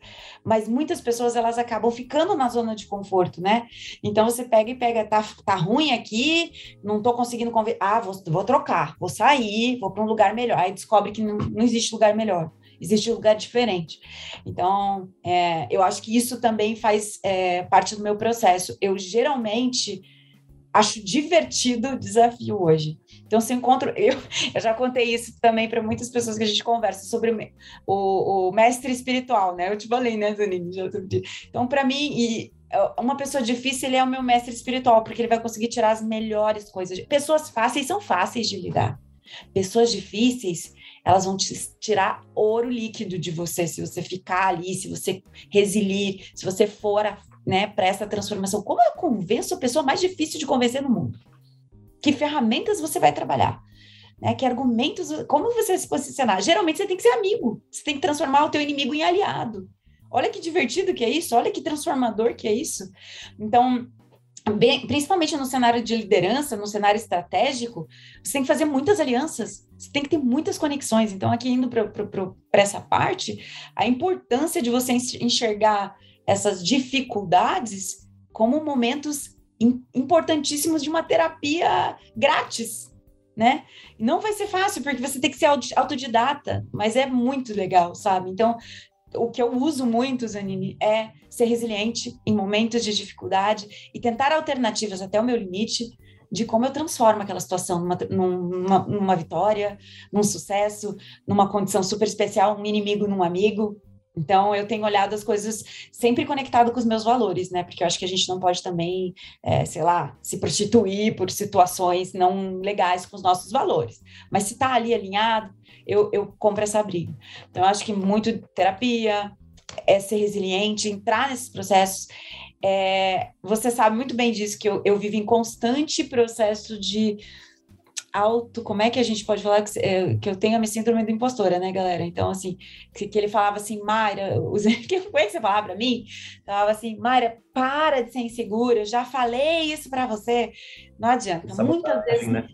Mas muitas pessoas, elas acabam ficando na zona de conforto, né? Então você pega e pega, tá, tá ruim aqui, não tô conseguindo convencer, ah, vou, vou trocar, vou sair, vou para um lugar melhor. Aí descobre que não, não existe lugar melhor existe um lugar diferente. Então, é, eu acho que isso também faz é, parte do meu processo. Eu geralmente acho divertido o desafio hoje. Então, se encontro, eu, eu já contei isso também para muitas pessoas que a gente conversa sobre o, o, mestre espiritual, né? Eu te falei, né, Zanine? Então, para mim, e uma pessoa difícil, ele é o meu mestre espiritual, porque ele vai conseguir tirar as melhores coisas. Pessoas fáceis são fáceis de lidar. Pessoas difíceis, elas vão te tirar ouro líquido de você se você ficar ali, se você resilir, se você for a né, para essa transformação. Como eu convenço a pessoa mais difícil de convencer no mundo? Que ferramentas você vai trabalhar? Né, que argumentos, como você se posicionar? Geralmente você tem que ser amigo, você tem que transformar o teu inimigo em aliado. Olha que divertido que é isso, olha que transformador que é isso. Então, bem, principalmente no cenário de liderança, no cenário estratégico, você tem que fazer muitas alianças, você tem que ter muitas conexões. Então, aqui indo para essa parte, a importância de você enxergar essas dificuldades como momentos importantíssimos de uma terapia grátis, né? Não vai ser fácil, porque você tem que ser autodidata, mas é muito legal, sabe? Então, o que eu uso muito, Zanini, é ser resiliente em momentos de dificuldade e tentar alternativas até o meu limite, de como eu transformo aquela situação numa, numa, numa vitória, num sucesso, numa condição super especial, um inimigo num amigo. Então, eu tenho olhado as coisas sempre conectado com os meus valores, né? Porque eu acho que a gente não pode também, é, sei lá, se prostituir por situações não legais com os nossos valores. Mas se está ali alinhado, eu, eu compro essa briga. Então, eu acho que muito terapia, é ser resiliente, entrar nesses processos. É, você sabe muito bem disso, que eu, eu vivo em constante processo de auto, como é que a gente pode falar que, é, que eu tenho a minha síndrome da impostora, né, galera? Então, assim, que, que ele falava assim, Mayra, é que você falava para mim? Falava assim, Mayra, para de ser insegura, eu já falei isso para você. Não adianta, sabotagem, muitas vezes... Né?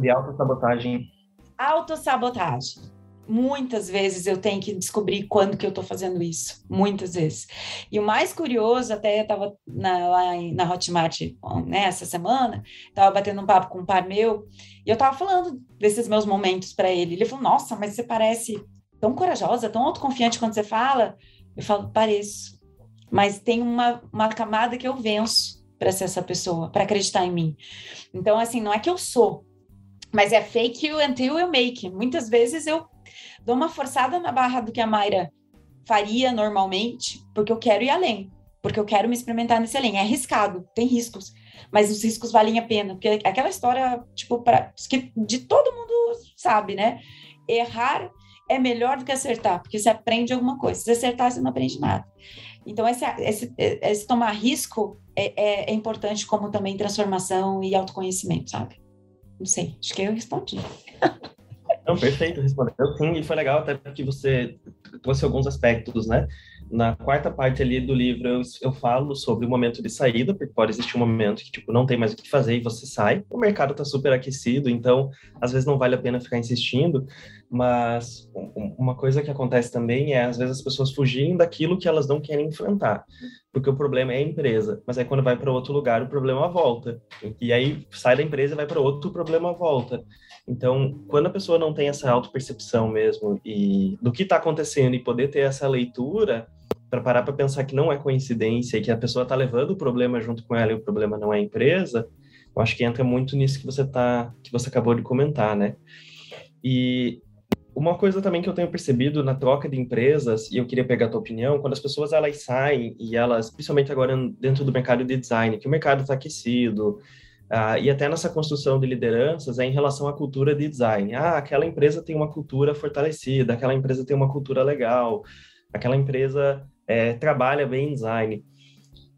de autossabotagem. Autossabotagem muitas vezes eu tenho que descobrir quando que eu estou fazendo isso, muitas vezes. E o mais curioso, até eu estava lá na Hotmart né, semana, estava batendo um papo com um par meu, e eu estava falando desses meus momentos para ele. Ele falou: Nossa, mas você parece tão corajosa, tão autoconfiante quando você fala. Eu falo: Pareço. Mas tem uma, uma camada que eu venço para ser essa pessoa, para acreditar em mim. Então, assim, não é que eu sou, mas é fake you until you make. Muitas vezes eu dou uma forçada na barra do que a Mayra faria normalmente, porque eu quero ir além, porque eu quero me experimentar nesse além. É arriscado, tem riscos, mas os riscos valem a pena, porque aquela história, tipo, pra, que de todo mundo sabe, né? Errar é melhor do que acertar, porque você aprende alguma coisa. Se acertar, você não aprende nada. Então, esse, esse, esse tomar risco é, é, é importante como também transformação e autoconhecimento, sabe? Não sei, acho que eu respondi. Não, perfeito, respondeu sim, e foi legal até porque você trouxe alguns aspectos, né? Na quarta parte ali do livro eu, eu falo sobre o momento de saída, porque pode existir um momento que tipo não tem mais o que fazer e você sai. O mercado está super aquecido, então às vezes não vale a pena ficar insistindo, mas uma coisa que acontece também é às vezes as pessoas fugirem daquilo que elas não querem enfrentar, porque o problema é a empresa, mas aí quando vai para outro lugar o problema volta. E aí sai da empresa e vai para outro, o problema volta. Então, quando a pessoa não tem essa autopercepção mesmo e do que está acontecendo e poder ter essa leitura para parar para pensar que não é coincidência e que a pessoa está levando o problema junto com ela e o problema não é a empresa, eu acho que entra muito nisso que você tá, que você acabou de comentar, né? E uma coisa também que eu tenho percebido na troca de empresas, e eu queria pegar a tua opinião, quando as pessoas elas saem e elas, principalmente agora dentro do mercado de design, que o mercado está aquecido, ah, e até nessa construção de lideranças é em relação à cultura de design. Ah, aquela empresa tem uma cultura fortalecida, aquela empresa tem uma cultura legal, aquela empresa é, trabalha bem em design.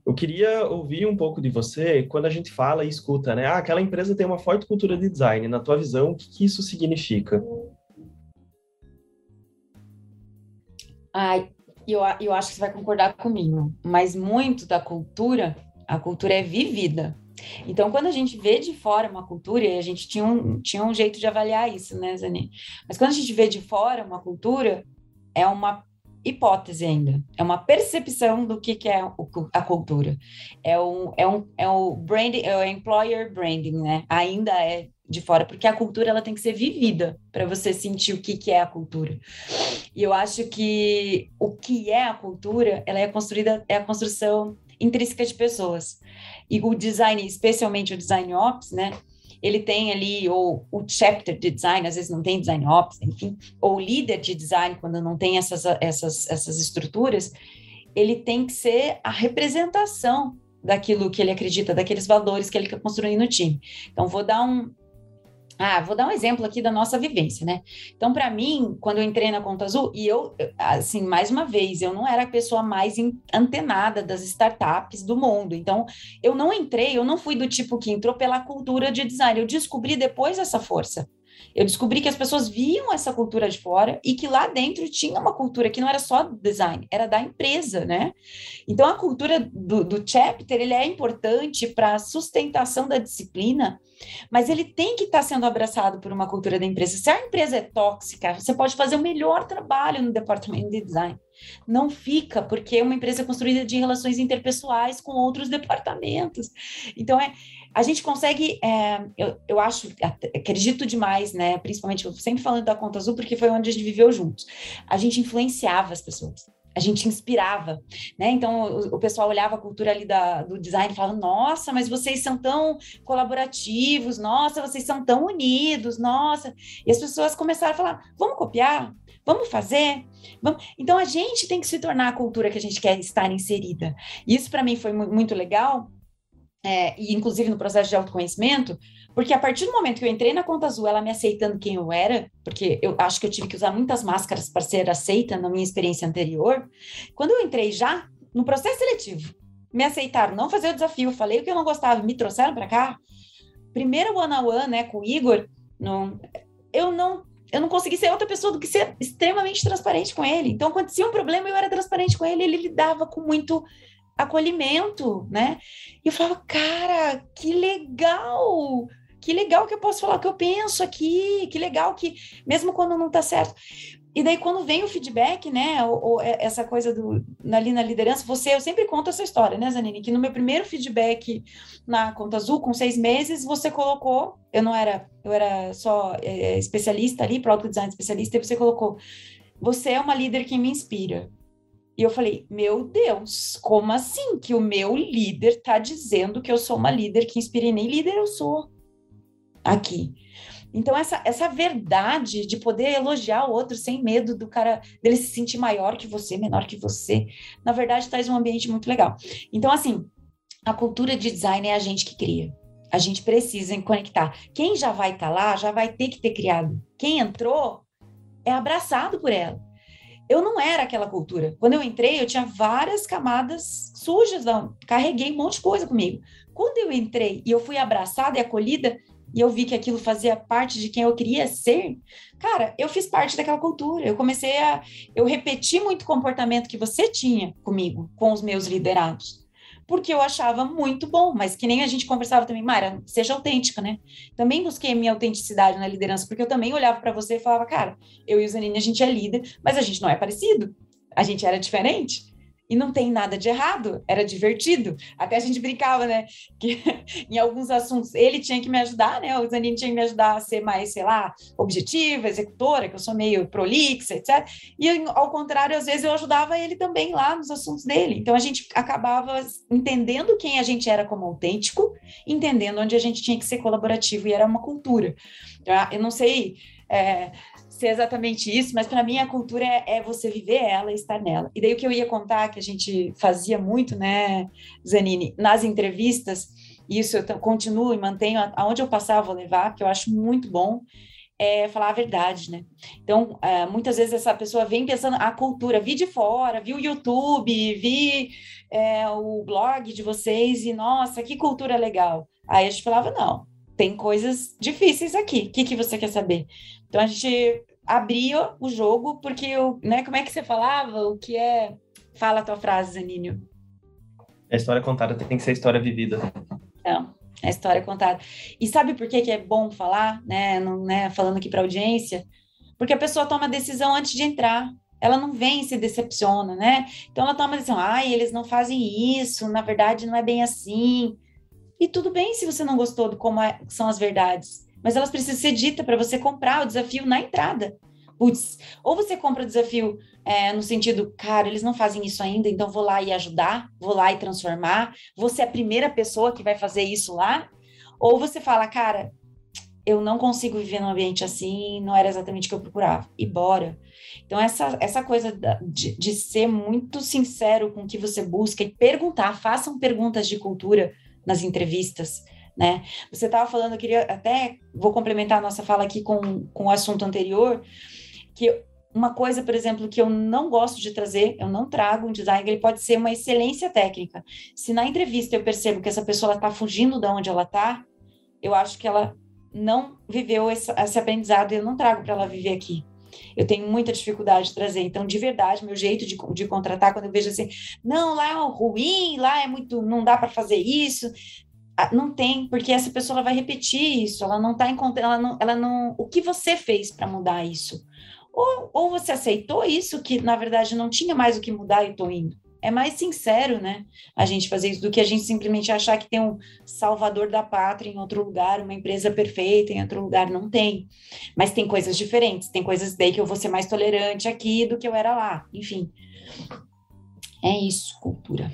Eu queria ouvir um pouco de você quando a gente fala e escuta, né? Ah, aquela empresa tem uma forte cultura de design. Na tua visão, o que, que isso significa? Ai, eu, eu acho que você vai concordar comigo, mas muito da cultura, a cultura é vivida. Então, quando a gente vê de fora uma cultura, e a gente tinha um, tinha um jeito de avaliar isso, né, Zani? Mas quando a gente vê de fora uma cultura, é uma hipótese ainda, é uma percepção do que, que é a cultura. É um, é um, é o branding, é o employer branding, né? Ainda é de fora, porque a cultura ela tem que ser vivida para você sentir o que, que é a cultura. E eu acho que o que é a cultura, ela é construída, é a construção intrínseca de pessoas. E o design, especialmente o design ops, né? Ele tem ali ou o chapter de design, às vezes não tem design ops, enfim, ou líder de design quando não tem essas essas essas estruturas, ele tem que ser a representação daquilo que ele acredita, daqueles valores que ele quer construir no time. Então vou dar um ah, vou dar um exemplo aqui da nossa vivência, né? Então, para mim, quando eu entrei na Conta Azul, e eu, assim, mais uma vez, eu não era a pessoa mais antenada das startups do mundo. Então, eu não entrei, eu não fui do tipo que entrou pela cultura de design. Eu descobri depois essa força. Eu descobri que as pessoas viam essa cultura de fora e que lá dentro tinha uma cultura que não era só design, era da empresa, né? Então, a cultura do, do chapter, ele é importante para a sustentação da disciplina, mas ele tem que estar tá sendo abraçado por uma cultura da empresa. Se a empresa é tóxica, você pode fazer o melhor trabalho no departamento de design. Não fica, porque é uma empresa construída de relações interpessoais com outros departamentos. Então, é, a gente consegue, é, eu, eu acho, acredito demais, né? Principalmente, eu sempre falando da Conta Azul, porque foi onde a gente viveu juntos. A gente influenciava as pessoas. a gente inspirava, né? Então o, o, pessoal olhava a cultura ali da, do design e falava: Nossa, mas vocês são tão colaborativos, nossa, vocês são tão unidos, nossa. E as pessoas começaram a falar: Vamos copiar, vamos fazer. Vamos... Então a gente tem que se tornar a cultura que a gente quer estar inserida. Isso para mim foi muito legal, é, e inclusive no processo de autoconhecimento, porque a partir do momento que eu entrei na Conta Azul, ela me aceitando quem eu era, porque eu acho que eu tive que usar muitas máscaras para ser aceita na minha experiência anterior. Quando eu entrei já no processo seletivo, me aceitaram, não fazer o desafio, falei o que eu não gostava, me trouxeram para cá. Primeiro one on one, né, com o Igor, não, eu não eu não consegui ser outra pessoa do que ser extremamente transparente com ele. Então, acontecia um problema, eu era transparente com ele, ele lidava com muito acolhimento, né? E eu falava, cara, que legal! que legal que eu posso falar o que eu penso aqui, que legal que, mesmo quando não está certo. E daí, quando vem o feedback, né, ou, ou, é, essa coisa do, ali na liderança, você, eu sempre conto essa história, né, Zanini, que no meu primeiro feedback na Conta Azul, com seis meses, você colocou, eu não era, eu era só é, especialista ali, Product Design especialista, e você colocou, você é uma líder que me inspira. E eu falei, meu Deus, como assim que o meu líder está dizendo que eu sou uma líder que inspira? E nem líder eu sou aqui. Então, essa, essa verdade de poder elogiar o outro sem medo do cara dele se sentir maior que você, menor que você, na verdade, traz um ambiente muito legal. Então, assim, a cultura de design é a gente que cria. A gente precisa conectar. Quem já vai estar tá lá, já vai ter que ter criado. Quem entrou é abraçado por ela. Eu não era aquela cultura. Quando eu entrei, eu tinha várias camadas sujas, não. carreguei um monte de coisa comigo. Quando eu entrei e eu fui abraçada e acolhida, e eu vi que aquilo fazia parte de quem eu queria ser, cara, eu fiz parte daquela cultura. Eu comecei a. Eu repeti muito comportamento que você tinha comigo, com os meus liderados. Porque eu achava muito bom, mas que nem a gente conversava também, Mara, seja autêntica, né? Também busquei a minha autenticidade na liderança, porque eu também olhava para você e falava, cara, eu e o Zanini, a gente é líder, mas a gente não é parecido. A gente era diferente. E não tem nada de errado, era divertido. Até a gente brincava, né? Que em alguns assuntos ele tinha que me ajudar, né? O Zanini tinha que me ajudar a ser mais, sei lá, objetiva, executora, que eu sou meio prolixa, etc. E ao contrário, às vezes eu ajudava ele também lá nos assuntos dele. Então a gente acabava entendendo quem a gente era como autêntico, entendendo onde a gente tinha que ser colaborativo, e era uma cultura. Eu não sei. É, ser exatamente isso, mas para mim a cultura é, é, você viver ela e estar nela. E daí o que eu ia contar, que a gente fazia muito, né, Zanini, nas entrevistas, e isso eu continuo e mantenho, aonde eu passar eu vou levar, que eu acho muito bom, é falar a verdade, né? Então, é, muitas vezes essa pessoa vem pensando a cultura, vi de fora, vi o YouTube, vi é, o blog de vocês e, nossa, que cultura legal. Aí a gente falava, não, tem coisas difíceis aqui, o que, que você quer saber? Então, a gente abria o jogo, porque, eu, né, como é que você falava? O que é... Fala a tua frase, Zaninho. A história contada tem que ser história vivida. Não, é a história contada. E sabe por que, que é bom falar, né, não, né falando aqui para audiência? Porque a pessoa toma a decisão antes de entrar. Ela não vem e se decepciona, né? Então ela toma a decisão, ai, eles não fazem isso, na verdade não é bem assim. E tudo bem se você não gostou de como é, são as verdades mas elas precisam ser ditas para você comprar o desafio na entrada. Putz, ou você compra o desafio é, no sentido, cara, eles não fazem isso ainda, então vou lá e ajudar, vou lá e transformar, você é a primeira pessoa que vai fazer isso lá, ou você fala, cara, eu não consigo viver num ambiente assim, não era exatamente o que eu procurava, e bora. Então, essa, essa coisa de, de ser muito sincero com o que você busca e perguntar, façam perguntas de cultura nas entrevistas, né? Você estava falando, eu queria até, vou complementar a nossa fala aqui com, com o assunto anterior, que uma coisa, por exemplo, que eu não gosto de trazer, eu não trago um design, ele pode ser uma excelência técnica. Se na entrevista eu percebo que essa pessoa está fugindo de onde ela está, eu acho que ela não viveu esse, esse aprendizado e eu não trago para ela viver aqui. Eu tenho muita dificuldade de trazer. Então, de verdade, meu jeito de, de contratar, quando eu vejo assim, não, lá é ruim, lá é muito, não dá para fazer isso. Ah, não tem, porque essa pessoa vai repetir isso, ela não está encontrando, ela não, ela não. O que você fez para mudar isso? Ou, ou você aceitou isso, que na verdade não tinha mais o que mudar e estou indo. É mais sincero, né? A gente fazer isso do que a gente simplesmente achar que tem um salvador da pátria em outro lugar, uma empresa perfeita em outro lugar. Não tem. Mas tem coisas diferentes. Tem coisas daí que eu vou ser mais tolerante aqui do que eu era lá. Enfim. É isso, cultura.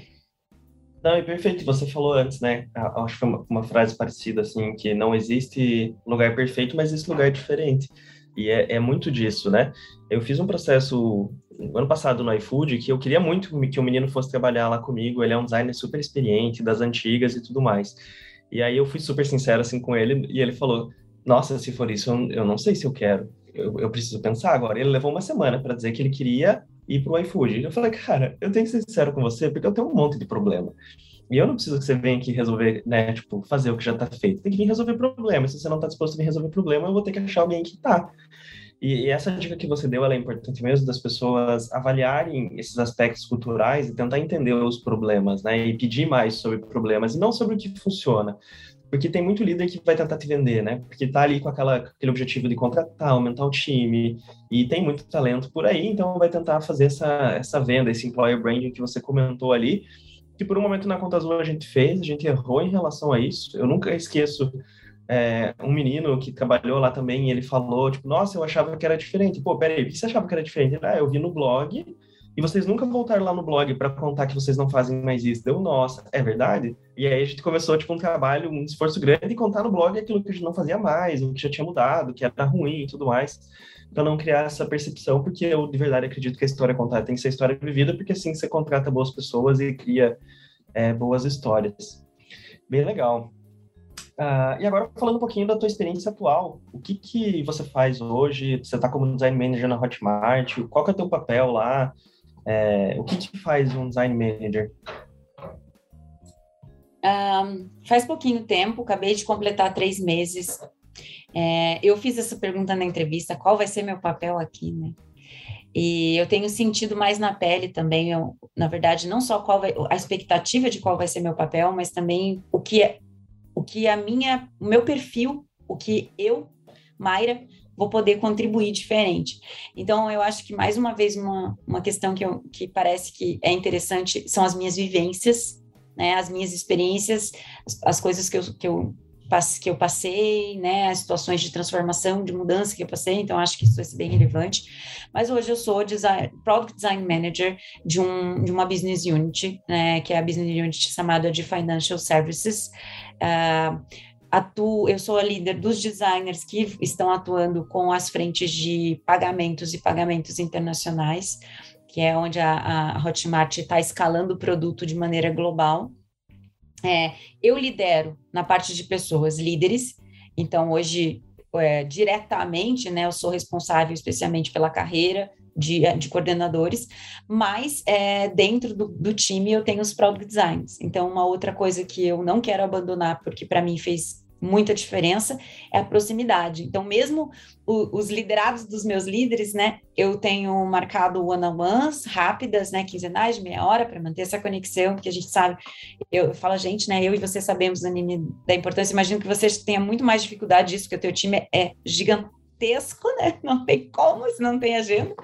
Não, é perfeito. Você falou antes, né? Acho que foi uma, uma, frase parecida, assim, que não existe lugar perfeito, mas existe lugar diferente. E é, é muito disso, né? Eu fiz um processo ano passado no iFood que eu queria muito que o menino fosse trabalhar lá comigo. Ele é um designer super experiente, das antigas e tudo mais. E aí eu fui super sincero assim com ele e ele falou: Nossa, se for isso, eu, eu não sei se eu quero. Eu, eu preciso pensar agora. Ele levou uma semana para dizer que ele queria ir para o iFood. Eu falei: Cara, eu tenho que ser sincero com você porque eu tenho um monte de problema. E eu não preciso que você venha aqui resolver, né, tipo, fazer o que já está feito. Tem que vir resolver problema. Se você não está disposto a vir resolver problema, eu vou ter que achar alguém que está. E, e, essa dica que você deu, ela é importante mesmo das pessoas avaliarem esses aspectos culturais e tentar entender os problemas, né? E pedir mais sobre problemas e não sobre o que funciona. Porque tem muito líder que vai tentar te vender, né? Porque tá ali com aquela, aquele objetivo de contratar, aumentar o time, e tem muito talento por aí, então vai tentar fazer essa, essa venda, esse employer branding que você comentou ali, que por um momento na Conta Azul a gente fez, a gente errou em relação a isso. Eu nunca esqueço é, um menino que trabalhou lá também, ele falou, tipo, nossa, eu achava que era diferente. Pô, peraí, o que você achava que era diferente? Ah, eu vi no blog e vocês nunca voltaram lá no blog para contar que vocês não fazem mais isso. Deu, nossa, é verdade? E aí a gente começou, tipo, um trabalho, um esforço grande de contar no blog aquilo que a gente não fazia mais, o que já tinha mudado, que era ruim e tudo mais, para não criar essa percepção, porque eu de verdade acredito que a história contada tem que ser história vivida, porque assim você contrata boas pessoas e cria é, boas histórias. Bem legal. Uh, e agora falando um pouquinho da tua experiência atual, o que que você faz hoje? Você está como design manager na Hotmart? Qual que é o teu papel lá? É, o que que faz um design manager? Um, faz pouquinho tempo, acabei de completar três meses. É, eu fiz essa pergunta na entrevista, qual vai ser meu papel aqui, né? E eu tenho sentido mais na pele também, eu, na verdade, não só qual vai, a expectativa de qual vai ser meu papel, mas também o que é, o que a minha, o meu perfil, o que eu, Mayra, vou poder contribuir diferente. Então, eu acho que, mais uma vez, uma, uma questão que, eu, que parece que é interessante são as minhas vivências, né, as minhas experiências, as, as coisas que eu, que, eu, que eu passei, né, as situações de transformação, de mudança que eu passei, então acho que isso vai ser bem relevante. Mas hoje eu sou design, Product Design Manager de, um, de uma business unit, né, que é a business unit chamada de Financial Services, uh, atuo, eu sou a líder dos designers que estão atuando com as frentes de pagamentos e pagamentos internacionais, que é onde a, a Hotmart está escalando o produto de maneira global. É, eu lidero na parte de pessoas líderes, então hoje é, diretamente, né, eu sou responsável especialmente pela carreira de, de coordenadores, mas é, dentro do, do, time eu tenho os product designs. Então, uma outra coisa que eu não quero abandonar, porque para mim fez muita diferença, é a proximidade. Então, mesmo o, os liderados dos meus líderes, né, eu tenho marcado one-on-ones rápidas, né, quinzenais de meia hora, para manter essa conexão, porque a gente sabe, eu, falo, gente, né, eu e você sabemos, Anine, da importância, imagino que você tenha muito mais dificuldade disso, porque o teu time é gigante gigantesco, né? Não tem como se não tem agenda,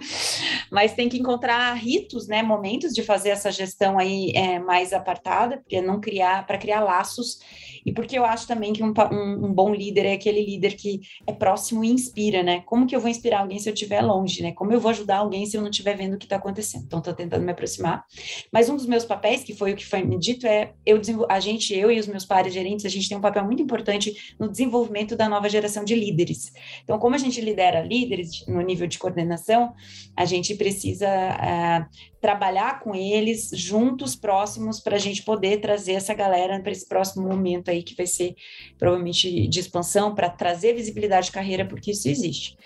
mas tem que encontrar ritos, né? Momentos de fazer essa gestão aí é, mais apartada, porque não criar, para criar laços, e porque eu acho também que um, um, um, bom líder é aquele líder que é próximo e inspira, né? Como que eu vou inspirar alguém se eu estiver longe, né? Como eu vou ajudar alguém se eu não estiver vendo o que está acontecendo? Então, estou tentando me aproximar. Mas um dos meus papéis, que foi o que foi me dito, é eu a gente, eu e os meus pares gerentes, a gente tem um papel muito importante no desenvolvimento da nova geração de líderes. Então, como a gente lidera líderes no nível de coordenação, a gente precisa uh, trabalhar com eles juntos, próximos, para a gente poder trazer essa galera para esse próximo momento aí que vai ser provavelmente de expansão, para trazer visibilidade de carreira, porque isso existe.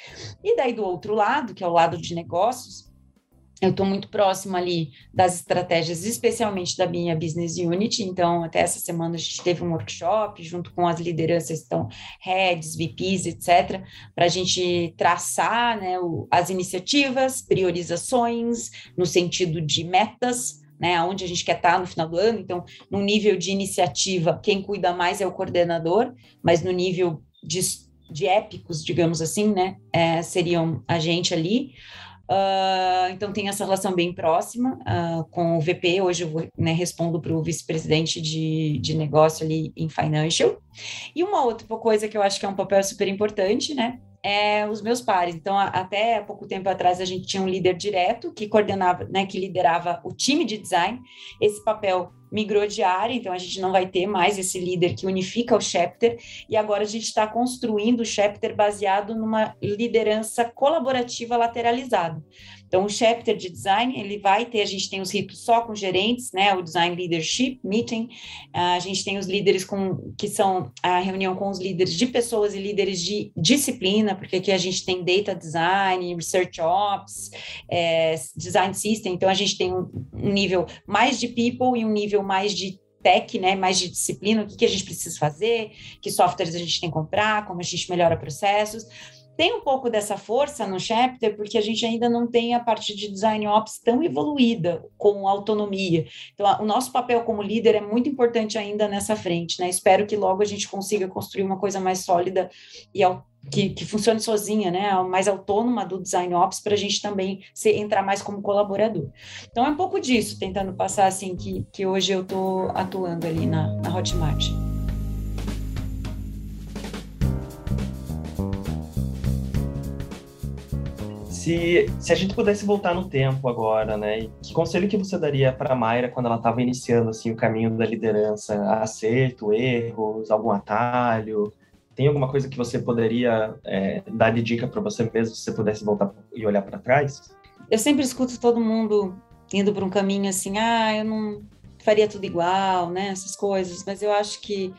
E daí do outro lado, que é o lado de negócios, eu estou muito próxima ali das estratégias, especialmente da minha business unit. Então, até essa semana a gente teve um workshop junto com as lideranças, então, heads, VPs, etc., para a gente traçar né, o, as iniciativas, priorizações, no sentido de metas, né, onde a gente quer estar tá no final do ano. Então, no nível de iniciativa, quem cuida mais é o coordenador, mas no nível de, de épicos, digamos assim, né, é, seriam a gente ali. Uh, então tem essa relação bem próxima uh, com o VP. Hoje eu vou, né, respondo para o vice-presidente de, de negócio ali em financial. E uma outra coisa que eu acho que é um papel super importante, né? É os meus pares. Então, a, até pouco tempo atrás, a gente tinha um líder direto que coordenava, né, que liderava o time de design. Esse papel migrou de área, então a gente não vai ter mais esse líder que unifica o chapter, e agora a gente está construindo o chapter baseado numa liderança colaborativa lateralizada. Então, o chapter de design, ele vai ter, a gente tem os ritos só com gerentes, né, o design leadership meeting, a gente tem os líderes com, que são a reunião com os líderes de pessoas e líderes de disciplina, porque aqui a gente tem data design, research ops, é, design system, então a gente tem um, um nível mais de people e um nível mais de tech, né, mais de disciplina, o que, que a gente precisa fazer, que softwares a gente tem que comprar, como a gente melhora processos, tem um pouco dessa força no chapter, porque a gente ainda não tem a parte de design ops tão evoluída com autonomia. Então, o nosso papel como líder é muito importante ainda nessa frente, né? Espero que logo a gente consiga construir uma coisa mais sólida e que, que funcione sozinha, né? Mais autônoma do design ops para a gente também se, entrar mais como colaborador. Então, é um pouco disso, tentando passar assim que, que hoje eu estou atuando ali na, na Hotmart. Se, se a gente pudesse voltar no tempo agora, né? Que conselho que você daria para Mayra quando ela estava iniciando assim o caminho da liderança? Acerto, erros, algum atalho? Tem alguma coisa que você poderia é, dar de dica para você mesmo se você pudesse voltar e olhar para trás? Eu sempre escuto todo mundo indo para um caminho assim, ah, eu não faria tudo igual, né? Essas coisas, mas eu acho que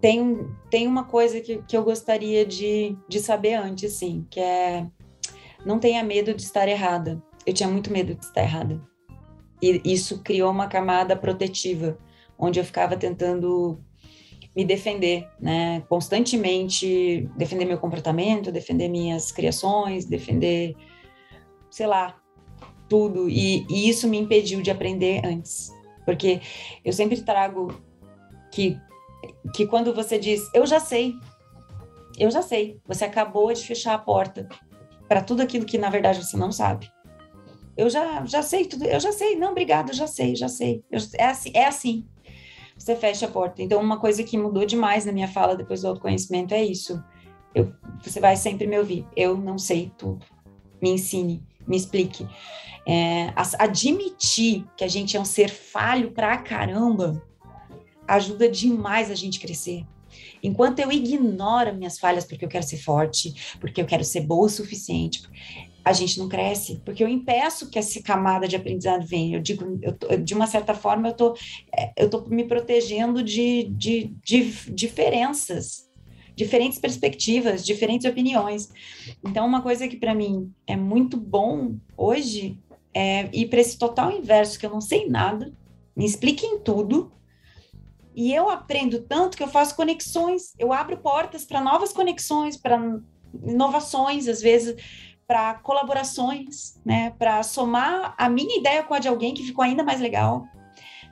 tem, tem uma coisa que, que eu gostaria de, de saber antes, sim, que é não tenha medo de estar errada. Eu tinha muito medo de estar errada. E isso criou uma camada protetiva, onde eu ficava tentando me defender, né? Constantemente defender meu comportamento, defender minhas criações, defender, sei lá, tudo. E, e isso me impediu de aprender antes. Porque eu sempre trago que, que quando você diz, eu já sei, eu já sei, você acabou de fechar a porta para tudo aquilo que na verdade você não sabe. Eu já, já sei tudo, eu já sei, não, obrigado, já sei, já sei. Eu, é, assim, é assim. Você fecha a porta. Então, uma coisa que mudou demais na minha fala depois do autoconhecimento é isso. Eu, você vai sempre me ouvir. Eu não sei tudo. Me ensine, me explique. É, admitir que a gente é um ser falho pra caramba ajuda demais a gente crescer. Enquanto eu ignoro minhas falhas porque eu quero ser forte, porque eu quero ser boa o suficiente, a gente não cresce, porque eu impeço que essa camada de aprendizado venha. Eu digo, eu tô, de uma certa forma, eu tô, é, eu tô me protegendo de, de, de diferenças, diferentes perspectivas, diferentes opiniões. Então, uma coisa que para mim é muito bom hoje é ir para esse total inverso, que eu não sei nada, me expliquem tudo, e eu aprendo tanto que eu faço conexões, eu abro portas para novas conexões, para inovações, às vezes para colaborações, né, para somar a minha ideia com a de alguém que ficou ainda mais legal,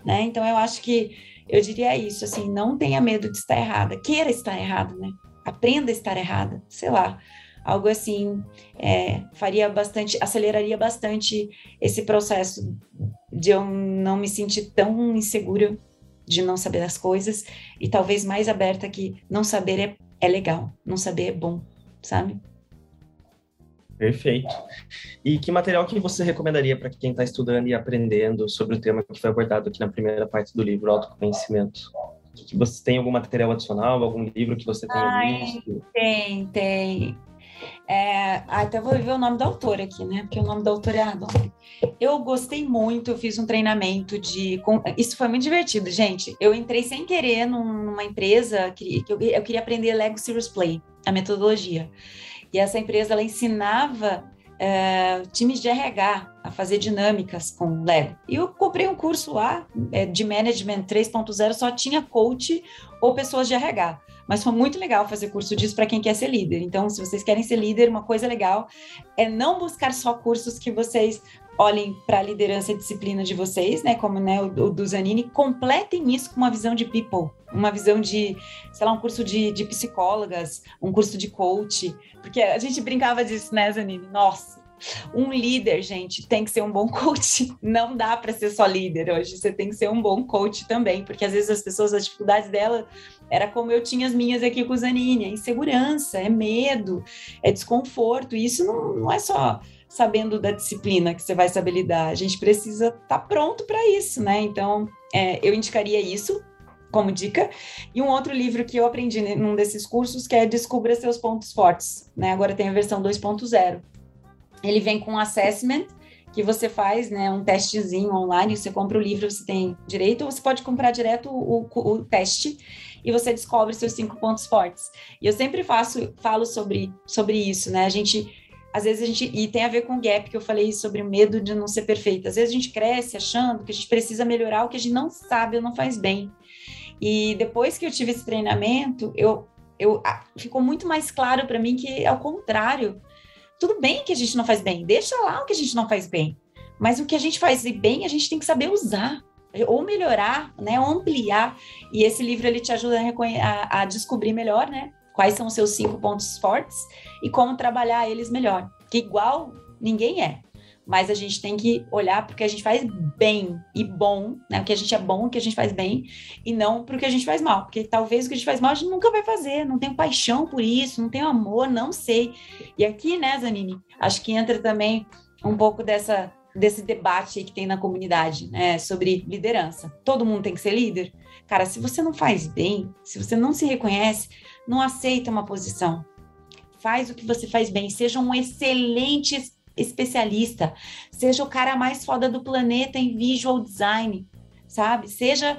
né? Então eu acho que eu diria isso, assim, não tenha medo de estar errada, queira estar errada, né? Aprenda a estar errada, sei lá, algo assim é, faria bastante, aceleraria bastante esse processo de eu não me sentir tão insegura de não saber as coisas e talvez mais aberta que não saber é, é legal, não saber é bom, sabe? Perfeito. E que material que você recomendaria para quem está estudando e aprendendo sobre o tema que foi abordado aqui na primeira parte do livro, autoconhecimento? Que você tem algum material adicional, algum livro que você tenha Ai, visto? Tem, tem. É, até vou ver o nome do autor aqui, né? Porque o nome do autor é Adolfo. Eu gostei muito, eu fiz um treinamento de. Isso foi muito divertido, gente. Eu entrei sem querer numa empresa que eu, eu queria aprender Lego Serious Play, a metodologia. E essa empresa ela ensinava é, times de RH a fazer dinâmicas com Lego. E eu comprei um curso lá é, de Management 3.0, só tinha coach ou pessoas de RH. Mas foi muito legal fazer curso disso para quem quer ser líder. Então, se vocês querem ser líder, uma coisa legal é não buscar só cursos que vocês olhem para a liderança e disciplina de vocês, né, como né, o, o do Zanini, completem isso com uma visão de people, uma visão de, sei lá, um curso de, de psicólogas, um curso de coach, porque a gente brincava disso, né, Zanini? Nossa, Um líder, gente, tem que ser um bom coach. Não dá para ser só líder hoje. Você tem que ser um bom coach também, porque às vezes as pessoas, as dificuldades dela era como eu tinha as minhas aqui com o Zanini, é insegurança, é medo, é desconforto. E isso não, não é só sabendo da disciplina que você vai saber lidar. A gente precisa estar tá pronto para isso, né? Então, é, eu indicaria isso como dica. E um outro livro que eu aprendi num desses cursos que é Descubra seus pontos fortes, né? Agora tem a versão 2.0. Ele vem com assessment que você faz, né, um testezinho online, você compra o livro, você tem direito, ou você pode comprar direto o, o, o teste e você descobre seus cinco pontos fortes. E eu sempre faço, falo sobre, sobre isso, né? A gente às vezes a gente e tem a ver com o gap que eu falei sobre o medo de não ser perfeita. Às vezes a gente cresce achando que a gente precisa melhorar o que a gente não sabe ou não faz bem. E depois que eu tive esse treinamento, eu, eu ficou muito mais claro para mim que ao contrário, tudo bem que a gente não faz bem, deixa lá o que a gente não faz bem. Mas o que a gente faz bem, a gente tem que saber usar ou melhorar, né, ou ampliar. E esse livro ele te ajuda a, a, descobrir melhor, né, quais são os seus cinco pontos fortes e como trabalhar eles melhor. Que igual ninguém é mas a gente tem que olhar porque a gente faz bem e bom, né? O que a gente é bom, o que a gente faz bem, e não para o que a gente faz mal, porque talvez o que a gente faz mal a gente nunca vai fazer, não tem paixão por isso, não tem amor, não sei. E aqui, né, Zanini, acho que entra também um pouco dessa desse debate que tem na comunidade, né, sobre liderança. Todo mundo tem que ser líder? Cara, se você não faz bem, se você não se reconhece, não aceita uma posição. Faz o que você faz bem, seja um excelente especialista, seja o cara mais foda do planeta em visual design, sabe? Seja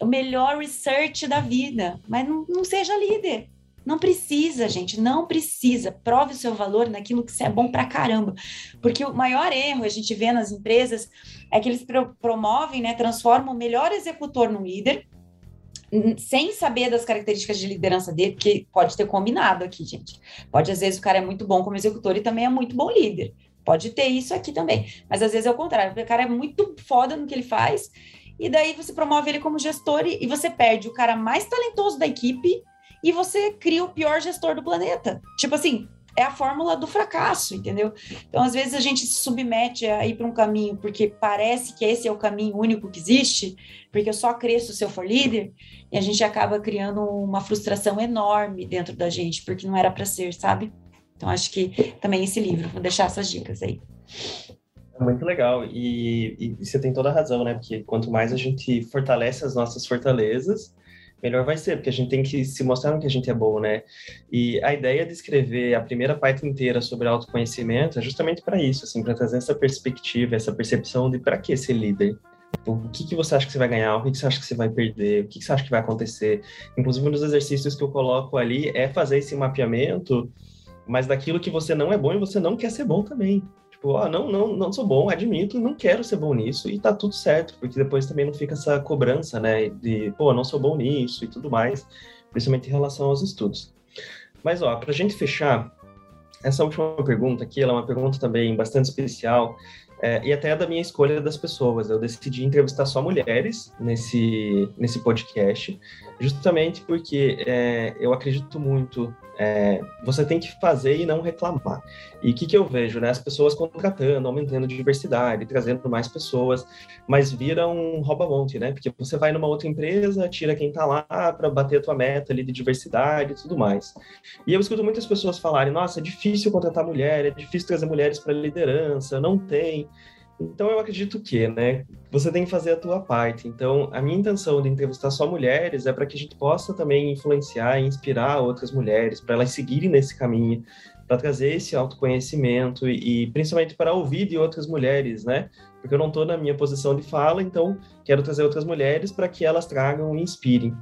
o melhor research da vida, mas não, não seja líder. Não precisa, gente, não precisa. Prove o seu valor naquilo que você é bom pra caramba. Porque o maior erro a gente vê nas empresas é que eles pro promovem, né, transformam o melhor executor no líder, sem saber das características de liderança dele, porque pode ter combinado aqui, gente. Pode, às vezes, o cara é muito bom como executor e também é muito bom líder. Pode ter isso aqui também. Mas às vezes é o contrário, o cara é muito foda no que ele faz, e daí você promove ele como gestor e você perde o cara mais talentoso da equipe e você cria o pior gestor do planeta. Tipo assim, é a fórmula do fracasso, entendeu? Então, às vezes, a gente se submete a ir para um caminho porque parece que esse é o caminho único que existe, porque eu só cresço se eu for líder, e a gente acaba criando uma frustração enorme dentro da gente, porque não era para ser, sabe? Então, acho que também esse livro, vou deixar essas dicas aí. É muito legal, e, e você tem toda a razão, né? Porque quanto mais a gente fortalece as nossas fortalezas, melhor vai ser, porque a gente tem que se mostrar no que a gente é bom, né? E a ideia de escrever a primeira parte inteira sobre autoconhecimento é justamente para isso, assim, para trazer essa perspectiva, essa percepção de para que ser líder. O que, que você acha que você vai ganhar? O que, que você acha que você vai perder? O que, que você acha que vai acontecer? Inclusive, um dos exercícios que eu coloco ali é fazer esse mapeamento, mas daquilo que você não é bom e você não quer ser bom também. Tipo, ah, não, não, não sou bom, admito, não quero ser bom nisso e tá tudo certo, porque depois também não fica essa cobrança, né, de, pô, não sou bom nisso e tudo mais, principalmente em relação aos estudos. Mas, ó, pra gente fechar, essa última pergunta aqui, ela é uma pergunta também bastante especial, é, e até da minha escolha das pessoas. Eu decidi entrevistar só mulheres nesse, nesse podcast, justamente porque é, eu acredito muito é, você tem que fazer e não reclamar. E o que, que eu vejo, né? As pessoas contratando, aumentando diversidade, trazendo mais pessoas, mas vira um rouba-monte, né? Porque você vai numa outra empresa, tira quem tá lá para bater a tua meta ali de diversidade e tudo mais. E eu escuto muitas pessoas falarem, nossa, é difícil contratar mulher, é difícil trazer mulheres para liderança, não tem. Então eu acredito que, né, você tem que fazer a tua parte. Então a minha intenção de entrevistar só mulheres é para que a gente possa também influenciar e inspirar outras mulheres para elas seguirem nesse caminho, para trazer esse autoconhecimento e, e, principalmente para ouvir de outras mulheres, né? Porque eu não estou na minha posição de fala, então quero trazer outras mulheres para que elas tragam e inspirem.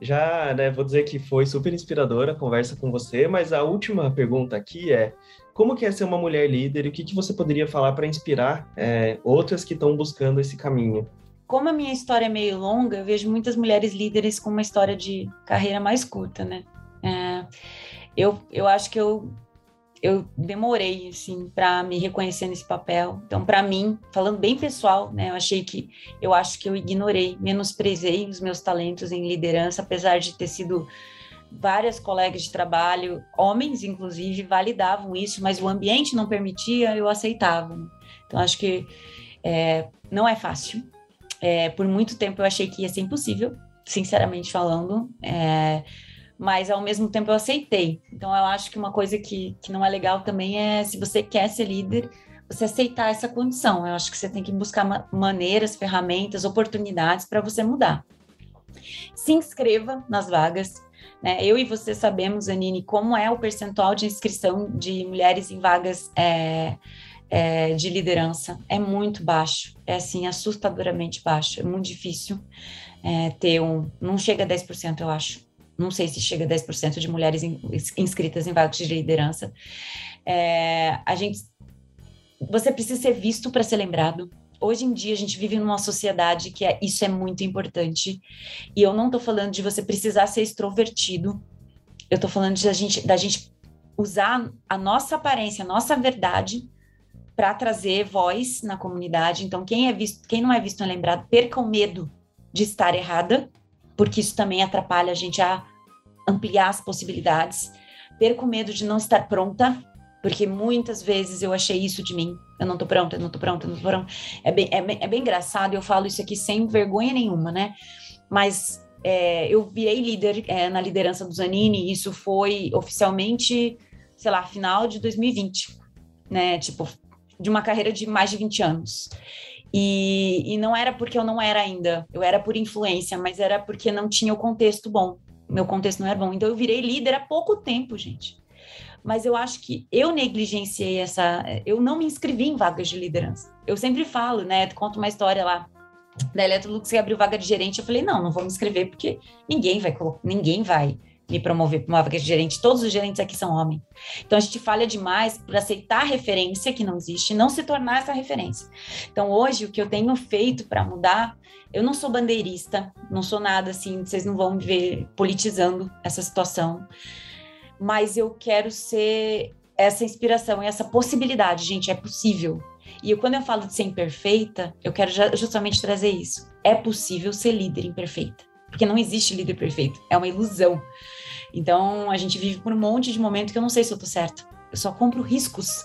Já, né, vou dizer que foi super inspiradora a conversa com você, mas a última pergunta aqui é como que é ser uma mulher líder e o que, que você poderia falar para inspirar é, outras que estão buscando esse caminho? Como a minha história é meio longa, eu vejo muitas mulheres líderes com uma história de carreira mais curta, né? É, eu, eu acho que eu, eu demorei, assim, para me reconhecer nesse papel. Então, para mim, falando bem pessoal, né? Eu achei que, eu acho que eu ignorei, menosprezei os meus talentos em liderança, apesar de ter sido várias colegas de trabalho, homens inclusive, validavam isso, mas o ambiente não permitia, eu aceitava. Né? Então, acho que é, não é fácil. É, por muito tempo eu achei que ia ser impossível, sinceramente falando, é, mas ao mesmo tempo eu aceitei. Então, eu acho que uma coisa que, que não é legal também é se você quer ser líder, você aceitar essa condição. Eu acho que você tem que buscar ma maneiras, ferramentas, oportunidades para você mudar. Se inscreva nas vagas. Né? Eu e você sabemos, Anine, como é o percentual de inscrição de mulheres em vagas é, é, de liderança. É muito baixo, é assim, assustadoramente baixo. É muito difícil é, ter um. Não chega a 10%, eu acho. Não sei se chega a 10% de mulheres in, inscritas em vagas de liderança. É, a gente você precisa ser visto para ser lembrado. Hoje em dia a gente vive numa sociedade que é, isso é muito importante. E eu não estou falando de você precisar ser extrovertido. Eu estou falando de a gente, da gente usar a nossa aparência, a nossa verdade para trazer voz na comunidade. Então, quem é visto, quem não é visto não é lembrado, perca o medo de estar errada, porque isso também atrapalha a gente a ampliar as possibilidades. Perca o medo de não estar pronta, porque muitas vezes eu achei isso de mim. Eu não tô pronta, eu não tô pronta, eu não tô pronta. É bem, é é bem engraçado, eu falo isso aqui sem vergonha nenhuma, né? Mas é, eu virei líder é, na liderança do Zanini, isso foi oficialmente, sei lá, final de 2020, né? Tipo, de uma carreira de mais de 20 anos. E, e não era porque eu não era ainda, eu era por influência, mas era porque não tinha o contexto bom. Meu contexto não era bom. Então eu virei líder há pouco tempo, gente mas eu acho que eu negligenciei essa. Eu não me inscrevi em vagas de liderança. Eu sempre falo, né? Conto uma história lá da Electrolux que abriu vaga de gerente. Eu falei, não, não vou me inscrever porque ninguém vai, ninguém vai me promover para uma vaga de gerente. Todos os gerentes aqui são homens. Então a gente falha demais por aceitar referência que não existe, não se tornar essa referência. Então hoje o que eu tenho feito para mudar, eu não sou bandeirista, não sou nada assim, vocês não vão me ver politizando essa situação mas eu quero ser essa inspiração e essa possibilidade, gente, é possível. E eu, quando eu falo de ser imperfeita, eu quero justamente trazer isso. É possível ser líder imperfeita, porque não existe líder perfeito, é uma ilusão. Então, a gente vive por um monte de momentos que eu não sei se eu tô certa. Eu só compro riscos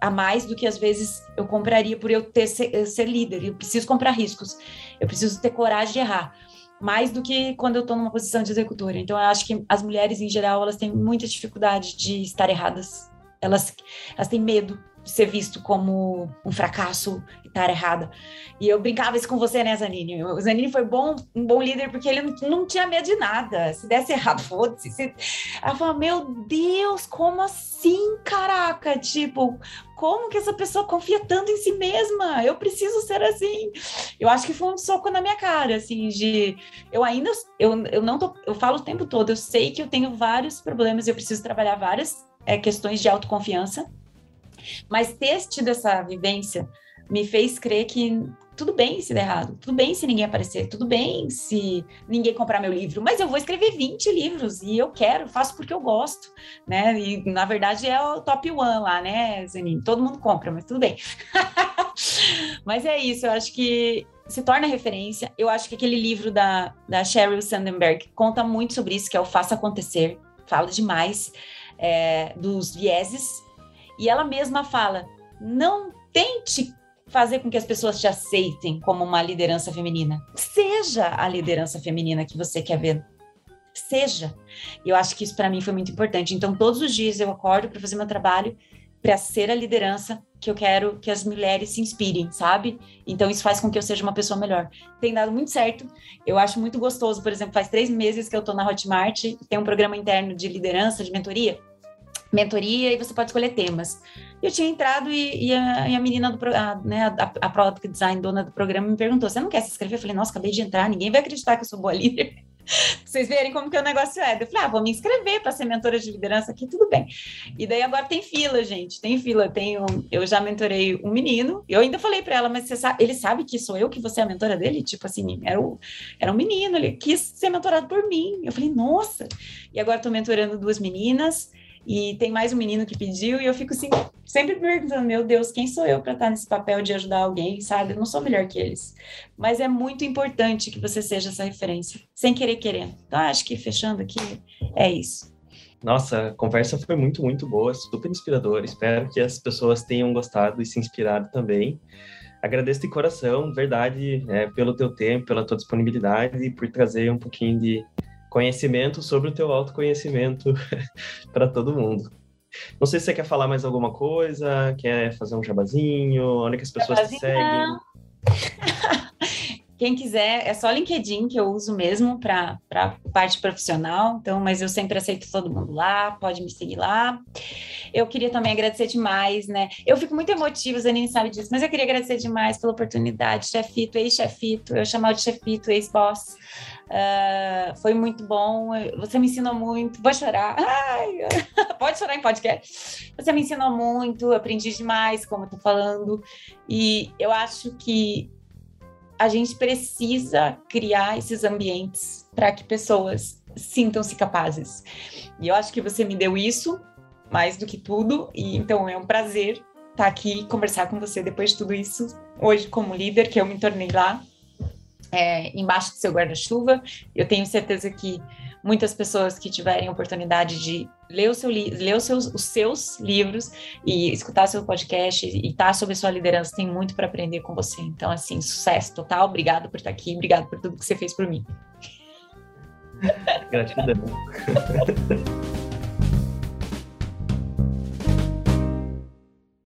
a mais do que às vezes eu compraria por eu ter ser, ser líder. Eu preciso comprar riscos. Eu preciso ter coragem de errar mais do que quando eu estou numa posição de executora. Então, eu acho que as mulheres, em geral, elas têm muita dificuldade de estar erradas. Elas, elas têm medo ser visto como um fracasso e estar errada. E eu brincava isso com você, né, Zanini? O Zanini foi bom, um bom líder porque ele não, tinha medo de nada. Se desse errado, foda-se. Se... Ela falou, meu Deus, como assim, caraca? Tipo, como que essa pessoa confia tanto em si mesma? Eu preciso ser assim. Eu acho que foi um soco na minha cara, assim, de... Eu ainda... Eu, eu não tô... Eu falo o tempo todo, eu sei que eu tenho vários problemas, eu preciso trabalhar várias é, questões de autoconfiança, mas ter tido essa vivência me fez crer que tudo bem se der errado, tudo bem se ninguém aparecer, tudo bem se ninguém comprar meu livro, mas eu vou escrever 20 livros e eu quero, faço porque eu gosto, né? E na verdade é o top one lá, né, Zenin? Todo mundo compra, mas tudo bem. mas é isso, eu acho que se torna referência. Eu acho que aquele livro da, da Sheryl Sandberg conta muito sobre isso, que é o Faça Acontecer, fala demais é, dos vieses e ela mesma fala: não tente fazer com que as pessoas te aceitem como uma liderança feminina. Seja a liderança feminina que você quer ver. Seja. Eu acho que isso para mim foi muito importante. Então, todos os dias eu acordo para fazer meu trabalho, para ser a liderança que eu quero que as mulheres se inspirem, sabe? Então, isso faz com que eu seja uma pessoa melhor. Tem dado muito certo. Eu acho muito gostoso. Por exemplo, faz três meses que eu estou na Hotmart, tem um programa interno de liderança, de mentoria mentoria e você pode escolher temas. Eu tinha entrado e, e, a, e a, menina do a, né, a, a Product Design, dona do programa, me perguntou: você não quer se inscrever? Eu falei, nossa, acabei de entrar, ninguém vai acreditar que eu sou boa líder. vocês verem como que o negócio é. Eu falei, ah, vou me inscrever para ser mentora de liderança aqui, tudo bem. E daí agora tem fila, gente, tem fila. Tenho, eu já mentorei um menino, eu ainda falei para ela, mas sabe, ele sabe que sou eu que você é a mentora dele? Tipo assim, era, o, era um menino, ele quis ser mentorado por mim. Eu falei, nossa. E agora estou mentorando duas meninas E tem mais um menino que pediu, e eu fico assim, sempre perguntando: meu Deus, quem sou eu para estar nesse papel de ajudar alguém, sabe? Eu não sou melhor que eles. Mas é muito importante que você seja essa referência, sem querer querendo. Então, acho que fechando aqui, é isso. Nossa, a conversa foi muito, muito boa, super inspiradora. Espero que as pessoas tenham gostado e se inspirado também. Agradeço de coração, verdade, é, pelo teu tempo, pela tua disponibilidade e por trazer um pouquinho de conhecimento sobre o teu autoconhecimento para todo mundo. Não sei se você quer falar mais alguma coisa, quer fazer um jabazinho, onde que as pessoas jabazinho. te seguem. Quem quiser, é só LinkedIn que eu uso mesmo para parte profissional, então, mas eu sempre aceito todo mundo lá, pode me seguir lá. Eu queria também agradecer demais, né? Eu fico muito emotiva, Zanine sabe disso, mas eu queria agradecer demais pela oportunidade, chefito, ex-chefito, eu chamar de chefito, ex-boss. Uh, foi muito bom, você me ensinou muito, vou chorar, Ai, pode chorar em podcast. Você me ensinou muito, aprendi demais, como eu tô falando, e eu acho que a gente precisa criar esses ambientes para que pessoas sintam-se capazes. E eu acho que você me deu isso mais do que tudo, e então é um prazer estar tá aqui e conversar com você depois de tudo isso, hoje como líder que eu me tornei lá, é, embaixo do seu guarda-chuva. Eu tenho certeza que muitas pessoas que tiverem oportunidade de ler, o seu ler os, seus, os seus livros e escutar seu podcast e estar tá sob sua liderança tem muito para aprender com você. Então, assim, sucesso total. Obrigado por estar aqui. Obrigado por tudo que você fez por mim. Gratidão.